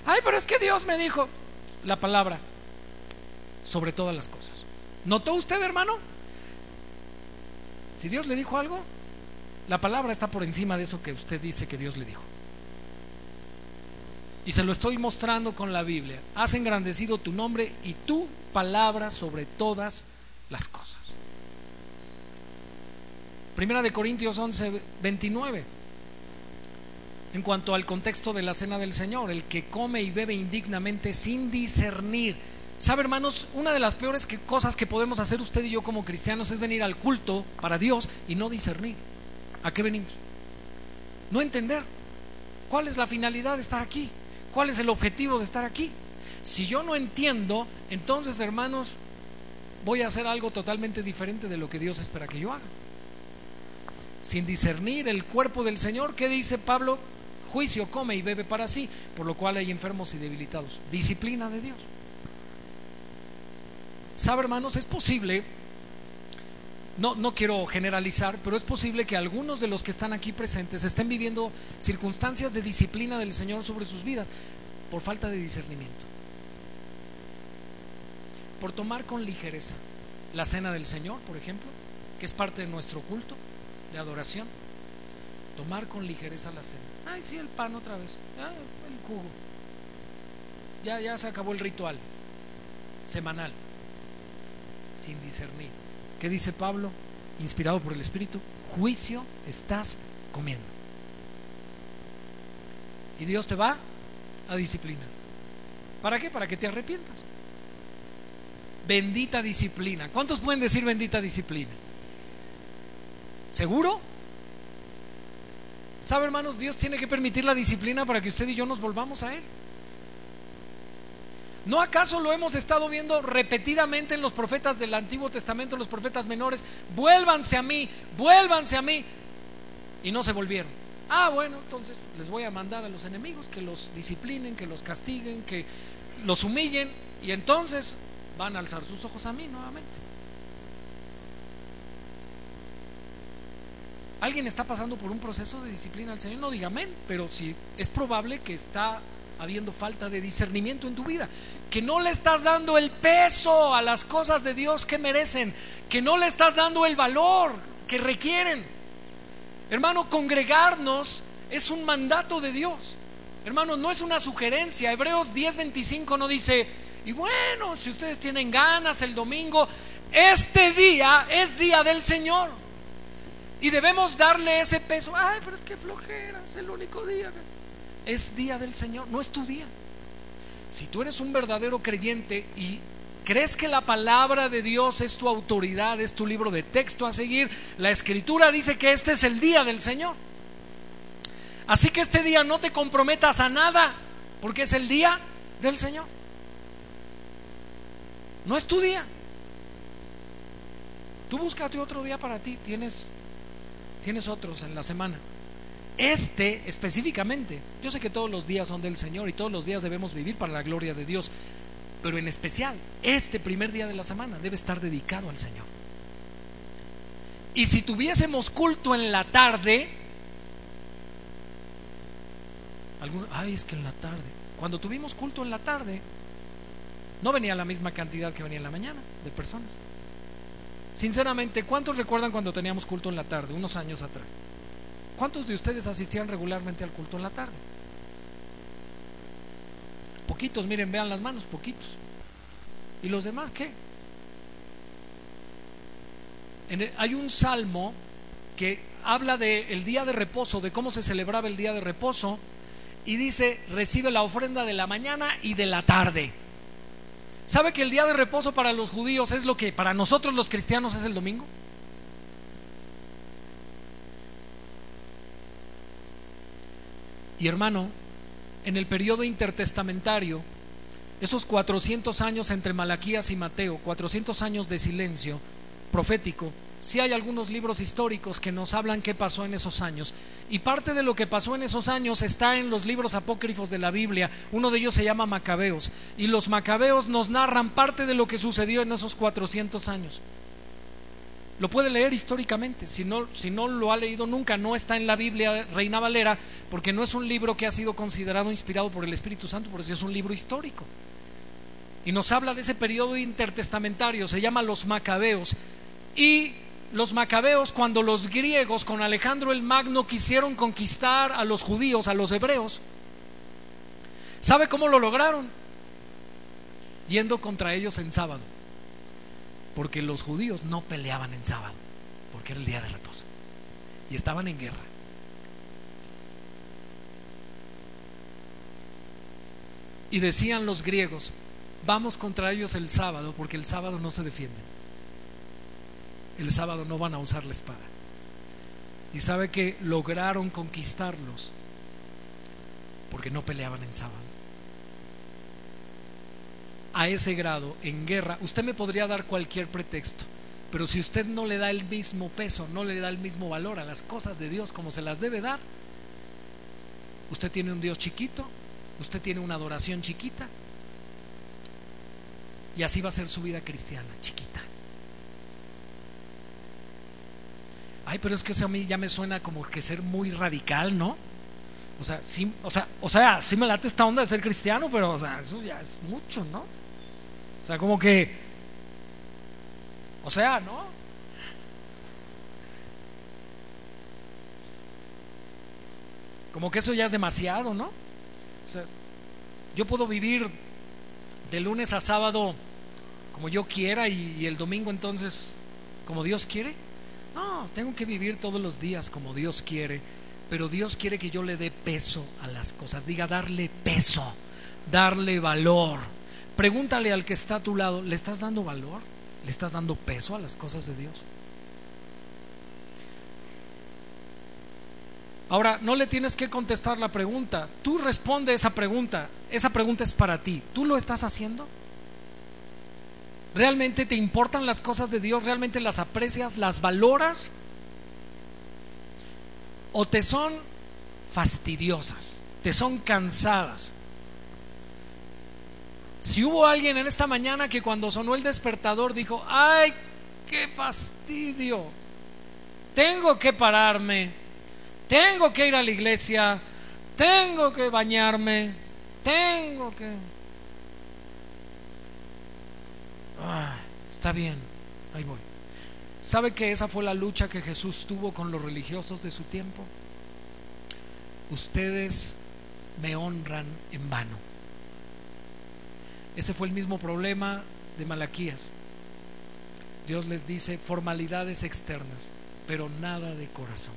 Ay, pero es que Dios me dijo la palabra sobre todas las cosas. ¿Notó usted, hermano? Si Dios le dijo algo, la palabra está por encima de eso que usted dice que Dios le dijo. Y se lo estoy mostrando con la Biblia. Has engrandecido tu nombre y tu palabra sobre todas las cosas. Primera de Corintios 11, 29. En cuanto al contexto de la cena del Señor, el que come y bebe indignamente sin discernir. ¿Sabe, hermanos? Una de las peores cosas que podemos hacer usted y yo como cristianos es venir al culto para Dios y no discernir. ¿A qué venimos? No entender cuál es la finalidad de estar aquí, cuál es el objetivo de estar aquí. Si yo no entiendo, entonces hermanos, voy a hacer algo totalmente diferente de lo que Dios espera que yo haga. Sin discernir el cuerpo del Señor, ¿qué dice Pablo? Juicio come y bebe para sí, por lo cual hay enfermos y debilitados. Disciplina de Dios. ¿Sabe, hermanos? Es posible no, no quiero generalizar, pero es posible que algunos de los que están aquí presentes estén viviendo circunstancias de disciplina del Señor sobre sus vidas por falta de discernimiento. Por tomar con ligereza la cena del Señor, por ejemplo, que es parte de nuestro culto de adoración. Tomar con ligereza la cena. Ay, sí, el pan otra vez. Ah, el jugo. Ya, ya se acabó el ritual semanal. Sin discernir. ¿Qué dice Pablo? Inspirado por el Espíritu, juicio estás comiendo. Y Dios te va a disciplinar. ¿Para qué? Para que te arrepientas. Bendita disciplina. ¿Cuántos pueden decir bendita disciplina? ¿Seguro? ¿Sabe, hermanos? Dios tiene que permitir la disciplina para que usted y yo nos volvamos a Él. ¿No acaso lo hemos estado viendo repetidamente en los profetas del Antiguo Testamento, los profetas menores? Vuélvanse a mí, vuélvanse a mí. Y no se volvieron. Ah, bueno, entonces les voy a mandar a los enemigos que los disciplinen, que los castiguen, que los humillen. Y entonces van a alzar sus ojos a mí nuevamente. ¿Alguien está pasando por un proceso de disciplina al Señor? No diga amén, pero sí es probable que está habiendo falta de discernimiento en tu vida, que no le estás dando el peso a las cosas de Dios que merecen, que no le estás dando el valor que requieren. Hermano, congregarnos es un mandato de Dios. Hermano, no es una sugerencia. Hebreos 10:25 no dice, y bueno, si ustedes tienen ganas el domingo, este día es día del Señor. Y debemos darle ese peso. Ay, pero es que flojera, es el único día es día del Señor, no es tu día. Si tú eres un verdadero creyente y ¿Crees que la palabra de Dios es tu autoridad, es tu libro de texto a seguir? La escritura dice que este es el día del Señor. Así que este día no te comprometas a nada, porque es el día del Señor. No es tu día. Tú búscate otro día para ti, tienes, tienes otros en la semana. Este específicamente, yo sé que todos los días son del Señor y todos los días debemos vivir para la gloria de Dios, pero en especial este primer día de la semana debe estar dedicado al Señor. Y si tuviésemos culto en la tarde, ay, es que en la tarde, cuando tuvimos culto en la tarde, no venía la misma cantidad que venía en la mañana de personas. Sinceramente, ¿cuántos recuerdan cuando teníamos culto en la tarde, unos años atrás? ¿Cuántos de ustedes asistían regularmente al culto en la tarde? Poquitos, miren, vean las manos, poquitos. ¿Y los demás qué? hay un salmo que habla del día de reposo, de cómo se celebraba el día de reposo, y dice, recibe la ofrenda de la mañana y de la tarde. ¿Sabe que el día de reposo para los judíos es lo que para nosotros los cristianos es el domingo? Y hermano, en el periodo intertestamentario, esos 400 años entre Malaquías y Mateo, 400 años de silencio profético, si hay algunos libros históricos que nos hablan qué pasó en esos años. Y parte de lo que pasó en esos años está en los libros apócrifos de la Biblia. Uno de ellos se llama Macabeos. Y los Macabeos nos narran parte de lo que sucedió en esos 400 años. Lo puede leer históricamente. Si no, si no lo ha leído nunca, no está en la Biblia Reina Valera, porque no es un libro que ha sido considerado inspirado por el Espíritu Santo, por eso es un libro histórico. Y nos habla de ese periodo intertestamentario, se llama los Macabeos. Y los macabeos cuando los griegos con Alejandro el Magno quisieron conquistar a los judíos, a los hebreos. ¿Sabe cómo lo lograron? Yendo contra ellos en sábado. Porque los judíos no peleaban en sábado, porque era el día de reposo. Y estaban en guerra. Y decían los griegos, vamos contra ellos el sábado, porque el sábado no se defienden el sábado no van a usar la espada. Y sabe que lograron conquistarlos porque no peleaban en sábado. A ese grado, en guerra, usted me podría dar cualquier pretexto, pero si usted no le da el mismo peso, no le da el mismo valor a las cosas de Dios como se las debe dar, usted tiene un Dios chiquito, usted tiene una adoración chiquita, y así va a ser su vida cristiana, chiquita. ay, pero es que eso a mí ya me suena como que ser muy radical, ¿no? O sea, sí, o sea, o sea, sí me late esta onda de ser cristiano, pero o sea, eso ya es mucho, ¿no? O sea, como que, o sea, ¿no? Como que eso ya es demasiado, ¿no? O sea, yo puedo vivir de lunes a sábado como yo quiera y, y el domingo entonces como Dios quiere. No, tengo que vivir todos los días como Dios quiere, pero Dios quiere que yo le dé peso a las cosas. Diga, darle peso, darle valor. Pregúntale al que está a tu lado, ¿le estás dando valor? ¿Le estás dando peso a las cosas de Dios? Ahora, no le tienes que contestar la pregunta. Tú responde esa pregunta. Esa pregunta es para ti. ¿Tú lo estás haciendo? ¿Realmente te importan las cosas de Dios? ¿Realmente las aprecias? ¿Las valoras? ¿O te son fastidiosas? ¿Te son cansadas? Si hubo alguien en esta mañana que cuando sonó el despertador dijo, ay, qué fastidio, tengo que pararme, tengo que ir a la iglesia, tengo que bañarme, tengo que... Ah, está bien, ahí voy. ¿Sabe que esa fue la lucha que Jesús tuvo con los religiosos de su tiempo? Ustedes me honran en vano. Ese fue el mismo problema de Malaquías. Dios les dice formalidades externas, pero nada de corazón.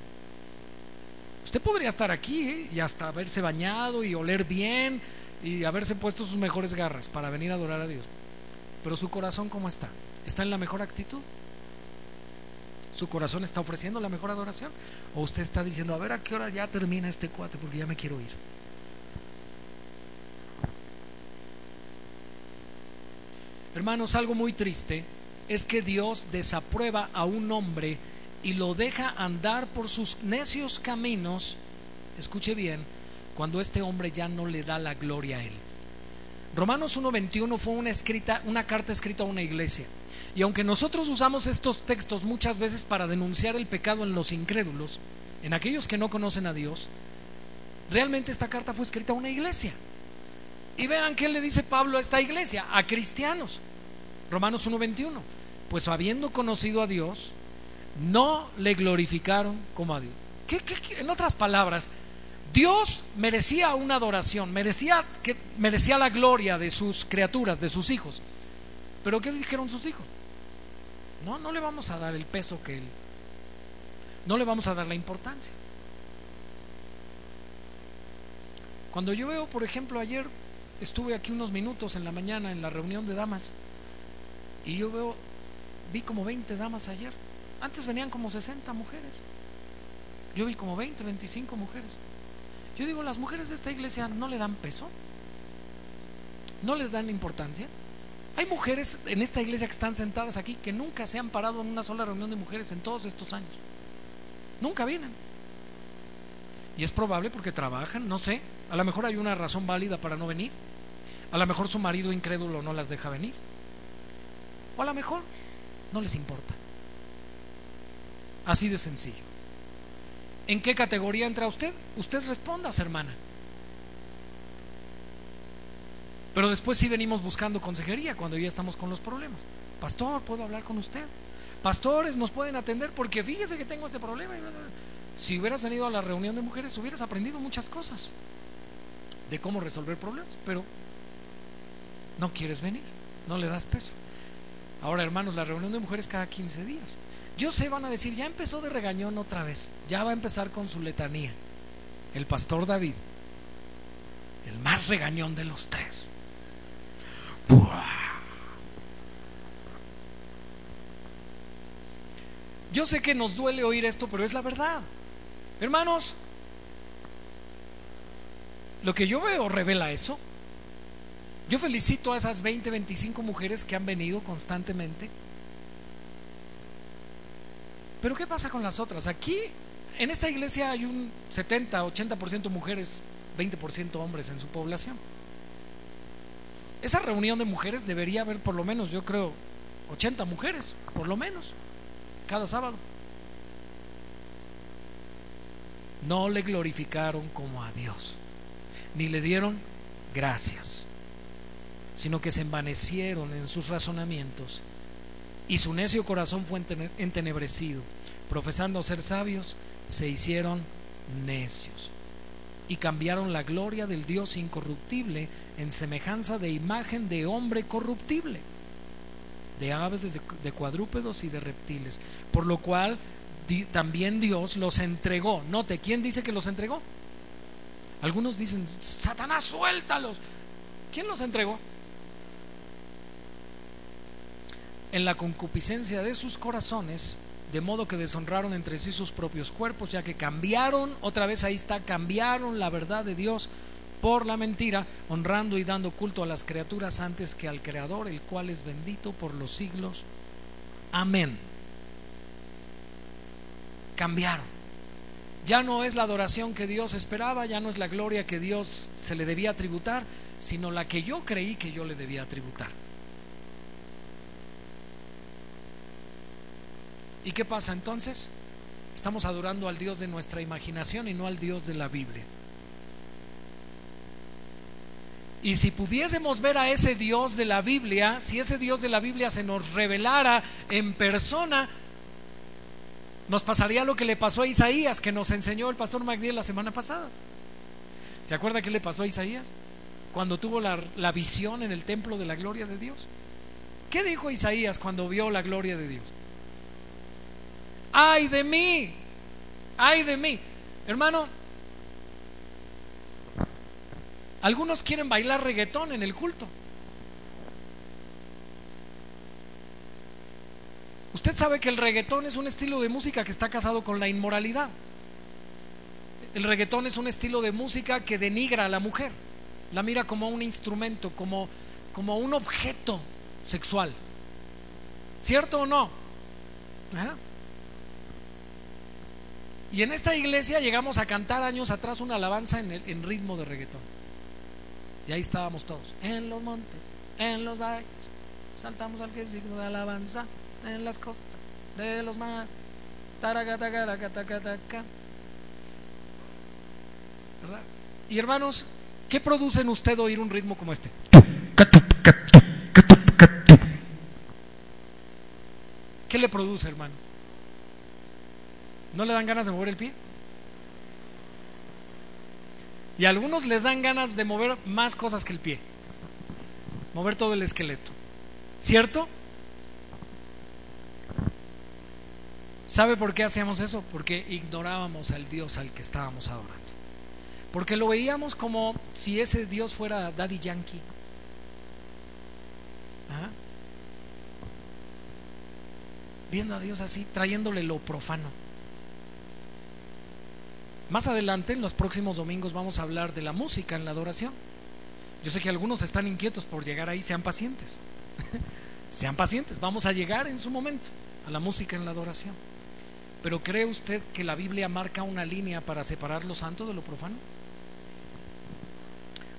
Usted podría estar aquí ¿eh? y hasta haberse bañado y oler bien y haberse puesto sus mejores garras para venir a adorar a Dios pero su corazón cómo está? ¿Está en la mejor actitud? ¿Su corazón está ofreciendo la mejor adoración? ¿O usted está diciendo, a ver a qué hora ya termina este cuate porque ya me quiero ir? Hermanos, algo muy triste es que Dios desaprueba a un hombre y lo deja andar por sus necios caminos, escuche bien, cuando este hombre ya no le da la gloria a él. Romanos 1:21 fue una escrita, una carta escrita a una iglesia. Y aunque nosotros usamos estos textos muchas veces para denunciar el pecado en los incrédulos, en aquellos que no conocen a Dios, realmente esta carta fue escrita a una iglesia. Y vean qué le dice Pablo a esta iglesia, a cristianos. Romanos 1:21. Pues habiendo conocido a Dios, no le glorificaron como a Dios. En otras palabras, Dios merecía una adoración, merecía, que, merecía la gloria de sus criaturas, de sus hijos. Pero ¿qué dijeron sus hijos? No, no le vamos a dar el peso que él, no le vamos a dar la importancia. Cuando yo veo, por ejemplo, ayer estuve aquí unos minutos en la mañana en la reunión de damas y yo veo, vi como 20 damas ayer. Antes venían como 60 mujeres. Yo vi como 20, 25 mujeres. Yo digo, las mujeres de esta iglesia no le dan peso, no les dan importancia. Hay mujeres en esta iglesia que están sentadas aquí que nunca se han parado en una sola reunión de mujeres en todos estos años. Nunca vienen. Y es probable porque trabajan, no sé. A lo mejor hay una razón válida para no venir. A lo mejor su marido incrédulo no las deja venir. O a lo mejor no les importa. Así de sencillo. ¿En qué categoría entra usted? Usted responda, hermana. Pero después sí venimos buscando consejería cuando ya estamos con los problemas. Pastor, ¿puedo hablar con usted? Pastores, ¿nos pueden atender? Porque fíjese que tengo este problema. Si hubieras venido a la reunión de mujeres, hubieras aprendido muchas cosas de cómo resolver problemas, pero no quieres venir, no le das peso. Ahora, hermanos, la reunión de mujeres cada 15 días. Yo sé, van a decir, ya empezó de regañón otra vez, ya va a empezar con su letanía. El pastor David, el más regañón de los tres. Yo sé que nos duele oír esto, pero es la verdad. Hermanos, lo que yo veo revela eso. Yo felicito a esas 20, 25 mujeres que han venido constantemente pero ¿qué pasa con las otras? Aquí, en esta iglesia hay un 70, 80% mujeres, 20% hombres en su población. Esa reunión de mujeres debería haber por lo menos, yo creo, 80 mujeres, por lo menos, cada sábado. No le glorificaron como a Dios, ni le dieron gracias, sino que se envanecieron en sus razonamientos y su necio corazón fue entenebrecido. Profesando ser sabios, se hicieron necios y cambiaron la gloria del Dios incorruptible en semejanza de imagen de hombre corruptible, de aves, de, cuadrúpedos y de reptiles, por lo cual también Dios los entregó. Note, ¿quién dice que los entregó? Algunos dicen, Satanás, suéltalos. ¿Quién los entregó? En la concupiscencia de sus corazones, de modo que deshonraron entre sí sus propios cuerpos, ya que cambiaron, otra vez ahí está, cambiaron la verdad de Dios por la mentira, honrando y dando culto a las criaturas antes que al Creador, el cual es bendito por los siglos. Amén. Cambiaron. Ya no es la adoración que Dios esperaba, ya no es la gloria que Dios se le debía tributar, sino la que yo creí que yo le debía tributar. ¿Y qué pasa entonces? Estamos adorando al Dios de nuestra imaginación y no al Dios de la Biblia. Y si pudiésemos ver a ese Dios de la Biblia, si ese Dios de la Biblia se nos revelara en persona, nos pasaría lo que le pasó a Isaías, que nos enseñó el pastor Magdiel la semana pasada. ¿Se acuerda qué le pasó a Isaías? Cuando tuvo la, la visión en el templo de la gloria de Dios. ¿Qué dijo Isaías cuando vio la gloria de Dios? Ay de mí, ay de mí. Hermano, algunos quieren bailar reggaetón en el culto. Usted sabe que el reggaetón es un estilo de música que está casado con la inmoralidad. El reggaetón es un estilo de música que denigra a la mujer, la mira como un instrumento, como, como un objeto sexual. ¿Cierto o no? Y en esta iglesia llegamos a cantar años atrás una alabanza en, ritmo de reggaetón. Y ahí estábamos todos, en los montes, en los valles, saltamos al que signo de alabanza, en las costas de los mares. ¿Verdad? Y hermanos, ¿qué produce en usted oír un ritmo como este? ¿Qué le produce, hermano? ¿No le dan ganas de mover el pie? Y a algunos les dan ganas de mover más cosas que el pie. Mover todo el esqueleto. ¿Cierto? ¿Sabe por qué hacíamos eso? Porque ignorábamos al Dios al que estábamos adorando. Porque lo veíamos como si ese Dios fuera Daddy Yankee. ¿Ah? Viendo a Dios así, trayéndole lo profano. Más adelante, en los próximos domingos, vamos a hablar de la música en la adoración. Yo sé que algunos están inquietos por llegar ahí, sean pacientes. sean pacientes, vamos a llegar en su momento a la música en la adoración. Pero ¿cree usted que la Biblia marca una línea para separar lo santo de lo profano?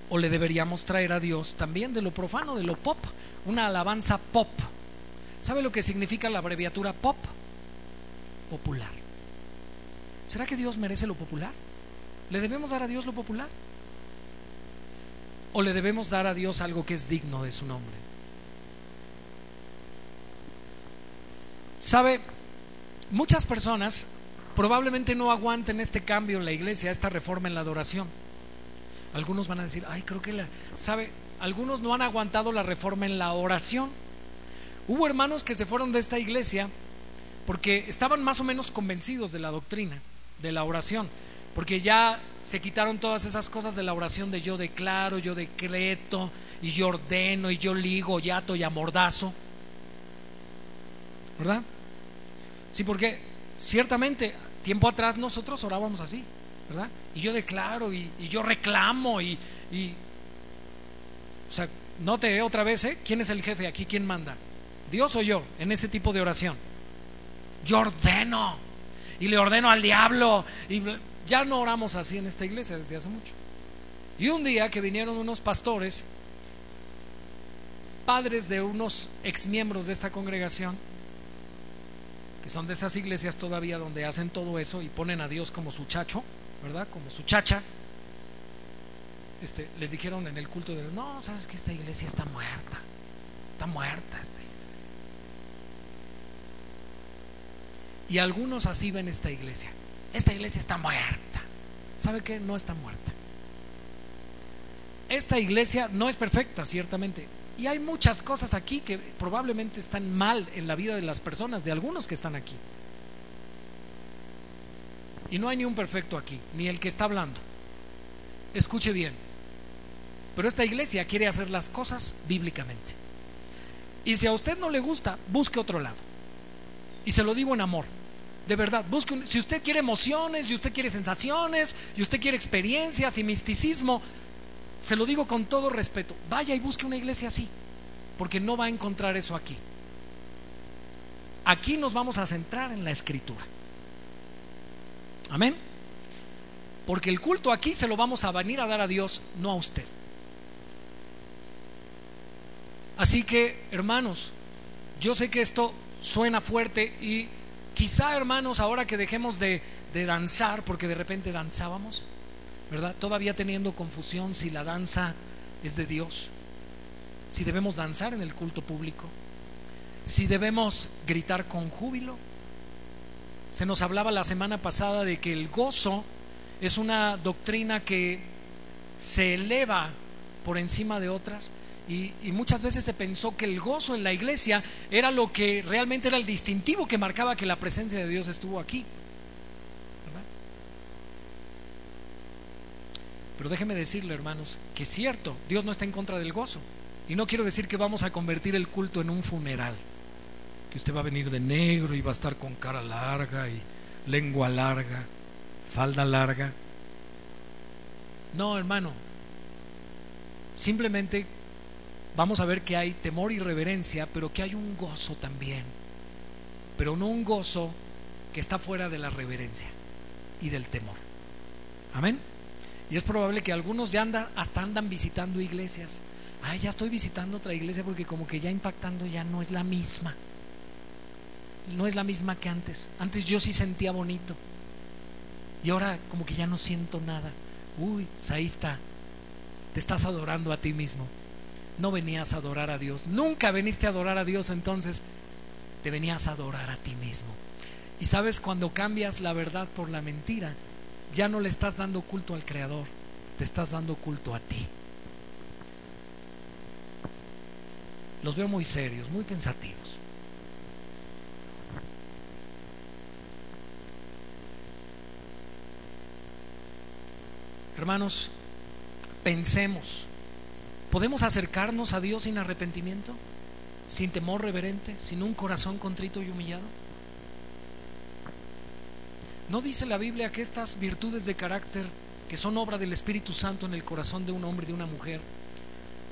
¿O le deberíamos traer a Dios también de lo profano, de lo pop? Una alabanza pop. ¿Sabe lo que significa la abreviatura pop? Popular. ¿Será que Dios merece lo popular? ¿Le debemos dar a Dios lo popular? ¿O le debemos dar a Dios algo que es digno de su nombre? ¿Sabe? Muchas personas probablemente no aguanten este cambio en la iglesia, esta reforma en la adoración. Algunos van a decir, ay, creo que la... ¿Sabe? Algunos no han aguantado la reforma en la oración. Hubo hermanos que se fueron de esta iglesia porque estaban más o menos convencidos de la doctrina de la oración, porque ya se quitaron todas esas cosas de la oración de yo declaro, yo decreto, y yo ordeno, y yo ligo, yato y amordazo. ¿Verdad? Sí, porque ciertamente tiempo atrás nosotros orábamos así, ¿verdad? Y yo declaro y, yo reclamo y, y, o sea, note otra vez, ¿eh? ¿Quién es el jefe aquí? ¿Quién manda? ¿Dios o yo en ese tipo de oración? Yo ordeno y le ordeno al diablo. Y ya no oramos así en esta iglesia desde hace mucho. Y un día que vinieron unos pastores, padres de unos exmiembros de esta congregación, que son de esas iglesias todavía donde hacen todo eso y ponen a Dios como su chacho, ¿verdad? Como su chacha. Este, les dijeron en el culto de no, sabes que esta iglesia está muerta, está muerta esta Y algunos así ven esta iglesia. Esta iglesia está muerta. ¿Sabe qué? No está muerta. Esta iglesia no es perfecta, ciertamente. Y hay muchas cosas aquí que probablemente están mal en la vida de las personas, de algunos que están aquí. Y no hay ni un perfecto aquí, ni el que está hablando. Escuche bien. Pero esta iglesia quiere hacer las cosas bíblicamente. Y si a usted no le gusta, busque otro lado. Y se lo digo en amor. De verdad, busque si usted quiere emociones, si usted quiere sensaciones, y usted quiere experiencias y misticismo, se lo digo con todo respeto, vaya y busque una iglesia así, porque no va a encontrar eso aquí. Aquí nos vamos a centrar en la escritura. Amén. Porque el culto aquí se lo vamos a venir a dar a Dios, no a usted. Así que, hermanos, yo sé que esto suena fuerte y quizá hermanos, ahora que dejemos de, danzar, porque de repente danzábamos, ¿verdad? Todavía teniendo confusión si la danza es de Dios, si debemos danzar en el culto público, si debemos gritar con júbilo. Se nos hablaba la semana pasada de que el gozo es una doctrina que se eleva por encima de otras y, muchas veces se pensó que el gozo en la iglesia era lo que realmente era el distintivo que marcaba que la presencia de Dios estuvo aquí. Pero déjeme decirle, hermanos, que es cierto, Dios no está en contra del gozo. Y no quiero decir que vamos a convertir el culto en un funeral. que usted va a venir de negro y va a estar con cara larga y lengua larga, falda larga. No, hermano. Simplemente vamos a ver que hay temor y reverencia, pero que hay un gozo también. Pero no un gozo que está fuera de la reverencia y del temor. Amén. Y es probable que algunos ya andan, hasta andan visitando iglesias. Ay, ya estoy visitando otra iglesia porque como que ya impactando ya no es la misma. No es la misma que antes. Antes yo sí sentía bonito. Y ahora como que ya no siento nada. Uy, pues ahí está. Te estás adorando a ti mismo. No venías a adorar a Dios. Nunca veniste a adorar a Dios entonces. Te venías a adorar a ti mismo. Y sabes, cuando cambias la verdad por la mentira, ya no le estás dando culto al Creador, te estás dando culto a ti. Los veo muy serios, muy pensativos. Hermanos, pensemos, ¿podemos acercarnos a Dios sin arrepentimiento? ¿Sin temor reverente? ¿Sin un corazón contrito y humillado? ¿No dice la Biblia que estas virtudes de carácter, que son obra del Espíritu Santo en el corazón de un hombre y de una mujer,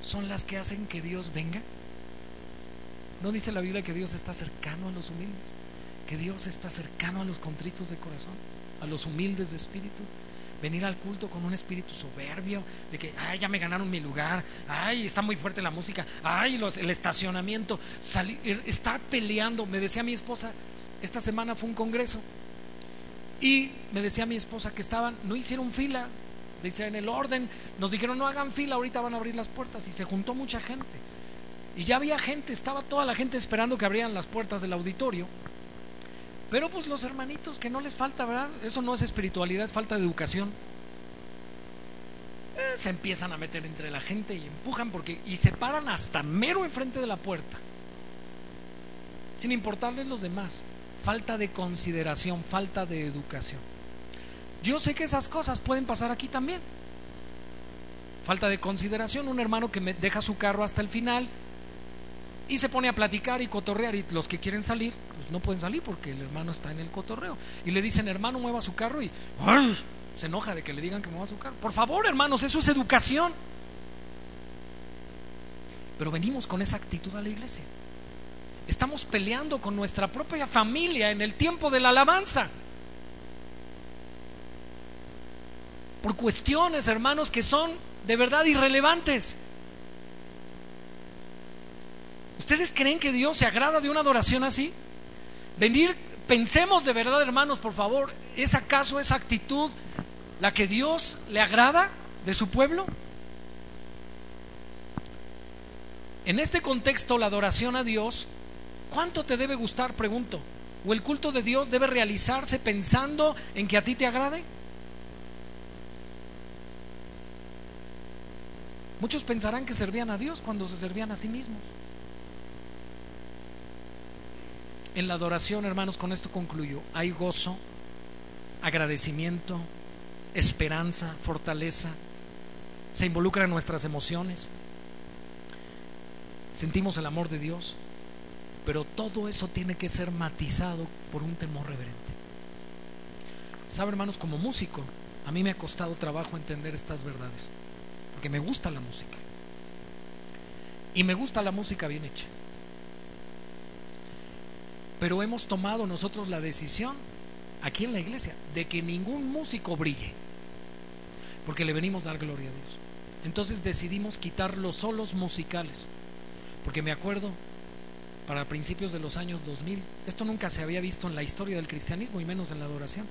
son las que hacen que Dios venga? ¿No dice la Biblia que Dios está cercano a los humildes? Que Dios está cercano a los contritos de corazón, a los humildes de espíritu. Venir al culto con un espíritu soberbio, de que, ay, ya me ganaron mi lugar, ay, está muy fuerte la música, ay, los, el estacionamiento, salir, estar peleando. Me decía mi esposa, esta semana fue un congreso y me decía mi esposa que estaban, no hicieron fila, dice en el orden, nos dijeron no hagan fila, ahorita van a abrir las puertas y se juntó mucha gente. Y ya había gente, estaba toda la gente esperando que abrieran las puertas del auditorio. Pero pues los hermanitos que no les falta, ¿verdad? Eso no es espiritualidad, es falta de educación. Eh, se empiezan a meter entre la gente y empujan porque y se paran hasta mero enfrente de la puerta. Sin importarles los demás falta de consideración, falta de educación. Yo sé que esas cosas pueden pasar aquí también. Falta de consideración, un hermano que deja su carro hasta el final y se pone a platicar y cotorrear y los que quieren salir, pues no pueden salir porque el hermano está en el cotorreo. Y le dicen, hermano, mueva su carro y se enoja de que le digan que mueva su carro. Por favor, hermanos, eso es educación. Pero venimos con esa actitud a la iglesia. Estamos peleando con nuestra propia familia en el tiempo de la alabanza. Por cuestiones, hermanos, que son de verdad irrelevantes. ¿Ustedes creen que Dios se agrada de una adoración así? Venir, pensemos de verdad, hermanos, por favor, ¿es acaso esa actitud la que Dios le agrada de su pueblo? En este contexto, la adoración a Dios ¿Cuánto te debe gustar? Pregunto. ¿O el culto de Dios debe realizarse pensando en que a ti te agrade? Muchos pensarán que servían a Dios cuando se servían a sí mismos. En la adoración, hermanos, con esto concluyo. Hay gozo, agradecimiento, esperanza, fortaleza. Se involucran nuestras emociones. Sentimos el amor de Dios. Pero todo eso tiene que ser matizado por un temor reverente. Sabe, hermanos, como músico, a mí me ha costado trabajo entender estas verdades, porque me gusta la música. Y me gusta la música bien hecha. Pero hemos tomado nosotros la decisión, aquí en la iglesia, de que ningún músico brille, porque le venimos a dar gloria a Dios. Entonces decidimos quitar los solos musicales, porque me acuerdo para principios de los años 2000. Esto nunca se había visto en la historia del cristianismo y menos en la adoración.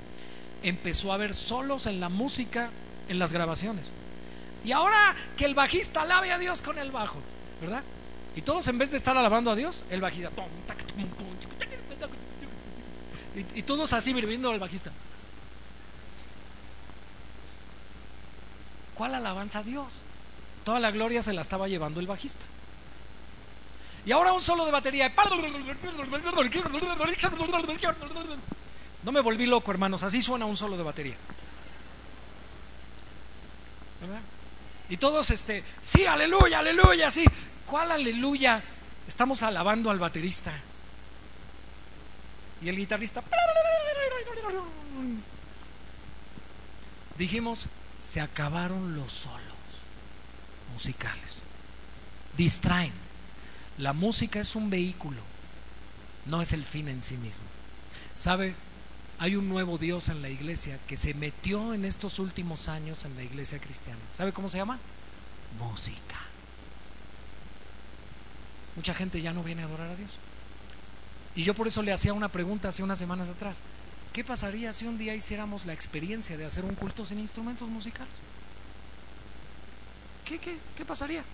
Empezó a haber solos en la música, en las grabaciones. Y ahora que el bajista alabe a Dios con el bajo, ¿verdad? Y todos en vez de estar alabando a Dios, el bajista. Y, todos así viviendo al bajista. ¿Cuál alabanza a Dios? Toda la gloria se la estaba llevando el bajista. Y ahora un solo de batería. No me volví loco, hermanos. Así suena un solo de batería. ¿Verdad? Y todos, este, sí, aleluya, aleluya, sí. ¿Cuál aleluya? Estamos alabando al baterista. Y el guitarrista. Dijimos, se acabaron los solos musicales. Distraen. La música es un vehículo, no es el fin en sí mismo. ¿Sabe? Hay un nuevo Dios en la iglesia que se metió en estos últimos años en la iglesia cristiana. ¿Sabe cómo se llama? Música. Mucha gente ya no viene a adorar a Dios. Y yo por eso le hacía una pregunta hace unas semanas atrás. ¿Qué pasaría si un día hiciéramos la experiencia de hacer un culto sin instrumentos musicales? ¿Qué, qué, qué pasaría?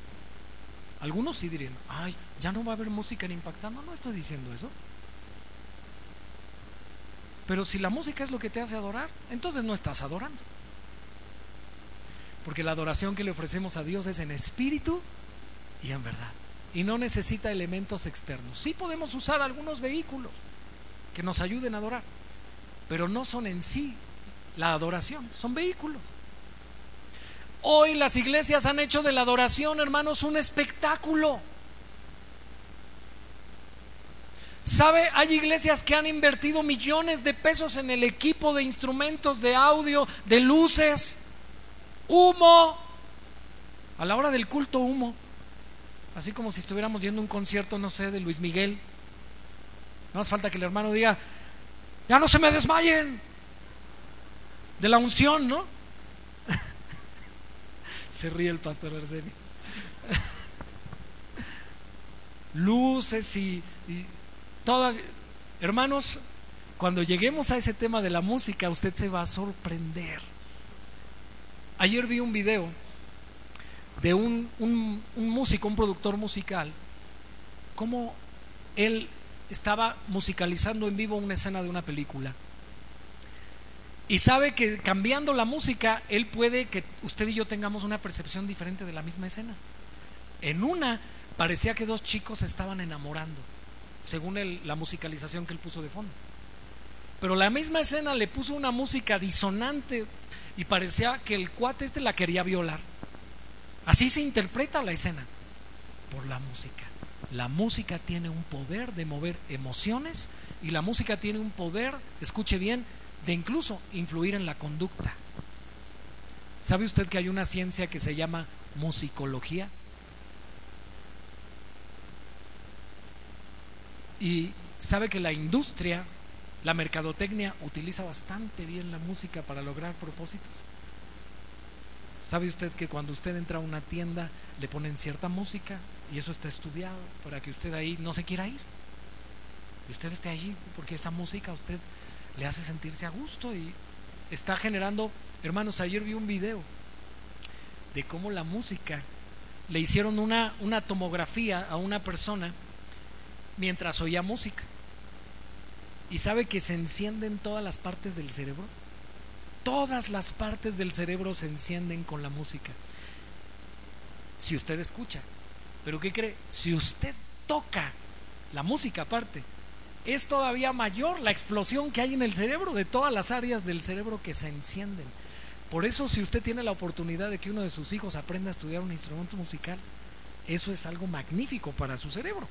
Algunos sí dirían, ay, ya no va a haber música en impactando. No estoy diciendo eso. Pero si la música es lo que te hace adorar, entonces no estás adorando. Porque la adoración que le ofrecemos a Dios es en espíritu y en verdad y no necesita elementos externos. Sí podemos usar algunos vehículos que nos ayuden a adorar, pero no son en sí la adoración, son vehículos. Hoy las iglesias han hecho de la adoración, hermanos, un espectáculo. ¿Sabe? Hay iglesias que han invertido millones de pesos en el equipo de instrumentos de audio, de luces, humo. A la hora del culto, humo. Así como si estuviéramos yendo a un concierto, no sé, de Luis Miguel. No más falta que el hermano diga, ya no se me desmayen. De la unción, ¿no? se ríe el pastor Arsenio. Luces y, y todas. Hermanos, cuando lleguemos a ese tema de la música, usted se va a sorprender. Ayer vi un video de un, un, músico, un productor musical, cómo él estaba musicalizando en vivo una escena de una película. Y sabe que cambiando la música, él puede que usted y yo tengamos una percepción diferente de la misma escena. En una parecía que dos chicos se estaban enamorando, según la musicalización que él puso de fondo. Pero la misma escena le puso una música disonante y parecía que el cuate este la quería violar. Así se interpreta la escena por la música. La música tiene un poder de mover emociones y la música tiene un poder, escuche bien, de incluso influir en la conducta. ¿Sabe usted que hay una ciencia que se llama musicología? Y sabe que la industria, la mercadotecnia, utiliza bastante bien la música para lograr propósitos. ¿Sabe usted que cuando usted entra a una tienda le ponen cierta música y eso está estudiado para que usted ahí no se quiera ir? Y usted esté allí porque esa música a usted le hace sentirse a gusto y está generando, hermanos, ayer vi un video de cómo la música le hicieron una, una tomografía a una persona mientras oía música. Y sabe que se encienden todas las partes del cerebro todas las partes del cerebro se encienden con la música. Si usted escucha, pero ¿qué cree? Si usted toca la música aparte, es todavía mayor la explosión que hay en el cerebro, de todas las áreas del cerebro que se encienden. Por eso si usted tiene la oportunidad de que uno de sus hijos aprenda a estudiar un instrumento musical, eso es algo magnífico para su cerebro.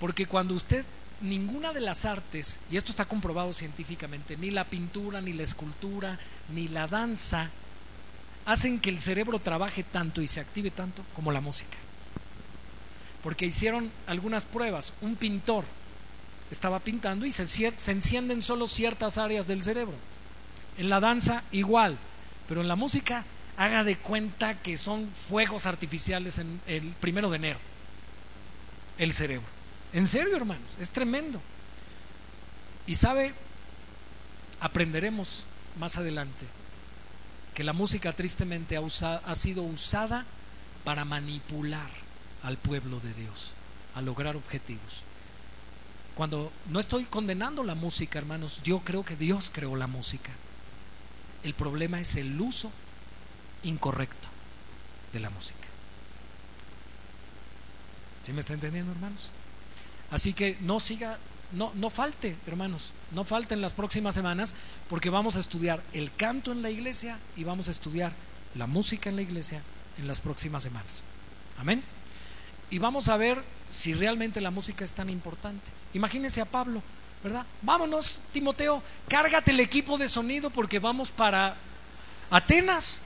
Porque cuando usted ninguna de las artes, y esto está comprobado científicamente, ni la pintura, ni la escultura, ni la danza, hacen que el cerebro trabaje tanto y se active tanto como la música. Porque hicieron algunas pruebas. Un pintor estaba pintando y se, se encienden solo ciertas áreas del cerebro. En la danza igual, pero en la música haga de cuenta que son fuegos artificiales en el primero de enero. El cerebro. En serio, hermanos, es tremendo. Y sabe, aprenderemos más adelante que la música tristemente ha, sido usada para manipular al pueblo de Dios, a lograr objetivos. Cuando no estoy condenando la música, hermanos, yo creo que Dios creó la música. El problema es el uso incorrecto de la música. ¿Sí me está entendiendo, hermanos? Así que no siga, no, no falte, hermanos, no falten las próximas semanas, porque vamos a estudiar el canto en la iglesia y vamos a estudiar la música en la iglesia en las próximas semanas. Amén. y vamos a ver si realmente la música es tan importante. Imagínense a Pablo, ¿verdad? Vámonos, Timoteo, cárgate el equipo de sonido porque vamos para Atenas.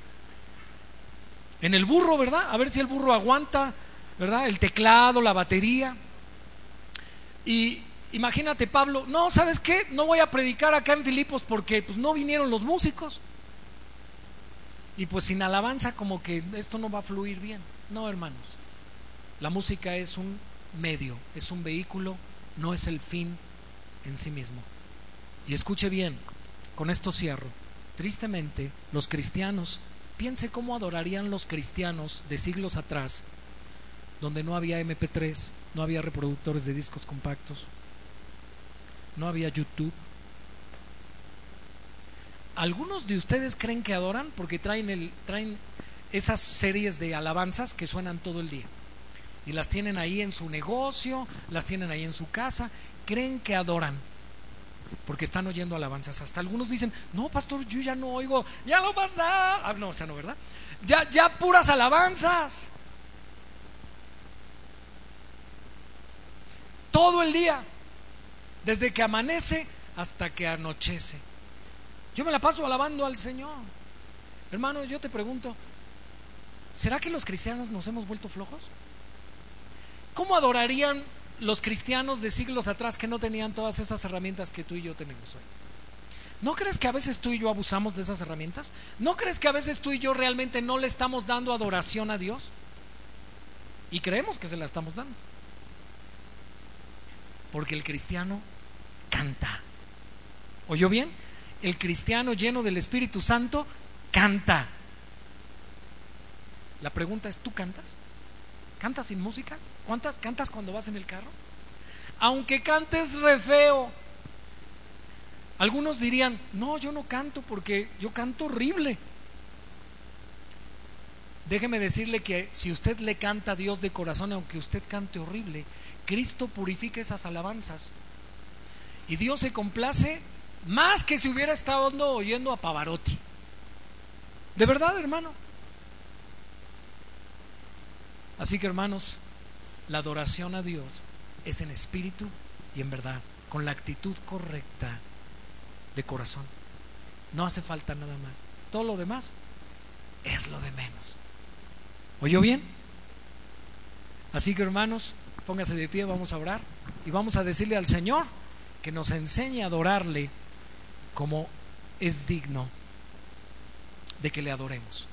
En el burro, ¿verdad? A ver si el burro aguanta, ¿verdad? El teclado, la batería. Y imagínate, Pablo, no, ¿sabes qué? No voy a predicar acá en Filipos porque pues no vinieron los músicos. Y pues sin alabanza como que esto no va a fluir bien. No, hermanos. La música es un medio, es un vehículo, no es el fin en sí mismo. Y escuche bien, con esto cierro. Tristemente, los cristianos, piense cómo adorarían los cristianos de siglos atrás, donde no había MP3, no había reproductores de discos compactos, no había YouTube. Algunos de ustedes creen que adoran porque traen, el, traen esas series de alabanzas que suenan todo el día. Y las tienen ahí en su negocio, las tienen ahí en su casa, creen que adoran porque están oyendo alabanzas. Hasta algunos dicen, no, pastor, yo ya no oigo, ya lo pasa. Ah, no, o sea, no, ¿verdad? Ya, ya puras alabanzas. Todo el día, desde que amanece hasta que anochece. Yo me la paso alabando al Señor. Hermano, yo te pregunto, ¿será que los cristianos nos hemos vuelto flojos? ¿Cómo adorarían los cristianos de siglos atrás que no tenían todas esas herramientas que tú y yo tenemos hoy. ¿No crees que a veces tú y yo abusamos de esas herramientas? ¿No crees que a veces tú y yo realmente no le estamos dando adoración a Dios? Y creemos que se la estamos dando. Porque el cristiano canta. ¿Oyó bien? El cristiano lleno del Espíritu Santo canta. La pregunta es, ¿tú cantas? ¿Cantas sin música? ¿Cuántas cantas cuando vas en el carro? Aunque cantes re feo. Algunos dirían, no, yo no canto porque yo canto horrible. Déjeme decirle que si usted le canta a Dios de corazón, aunque usted cante horrible, Cristo purifica esas alabanzas. Y Dios se complace más que si hubiera estado oyendo a Pavarotti. De verdad, hermano. Así que, hermanos, la adoración a Dios es en espíritu y en verdad, con la actitud correcta de corazón. No hace falta nada más. Todo lo demás es lo de menos. ¿Oyó bien? Así que hermanos, póngase de pie, vamos a orar y vamos a decirle al Señor que nos enseñe a adorarle como es digno de que le adoremos.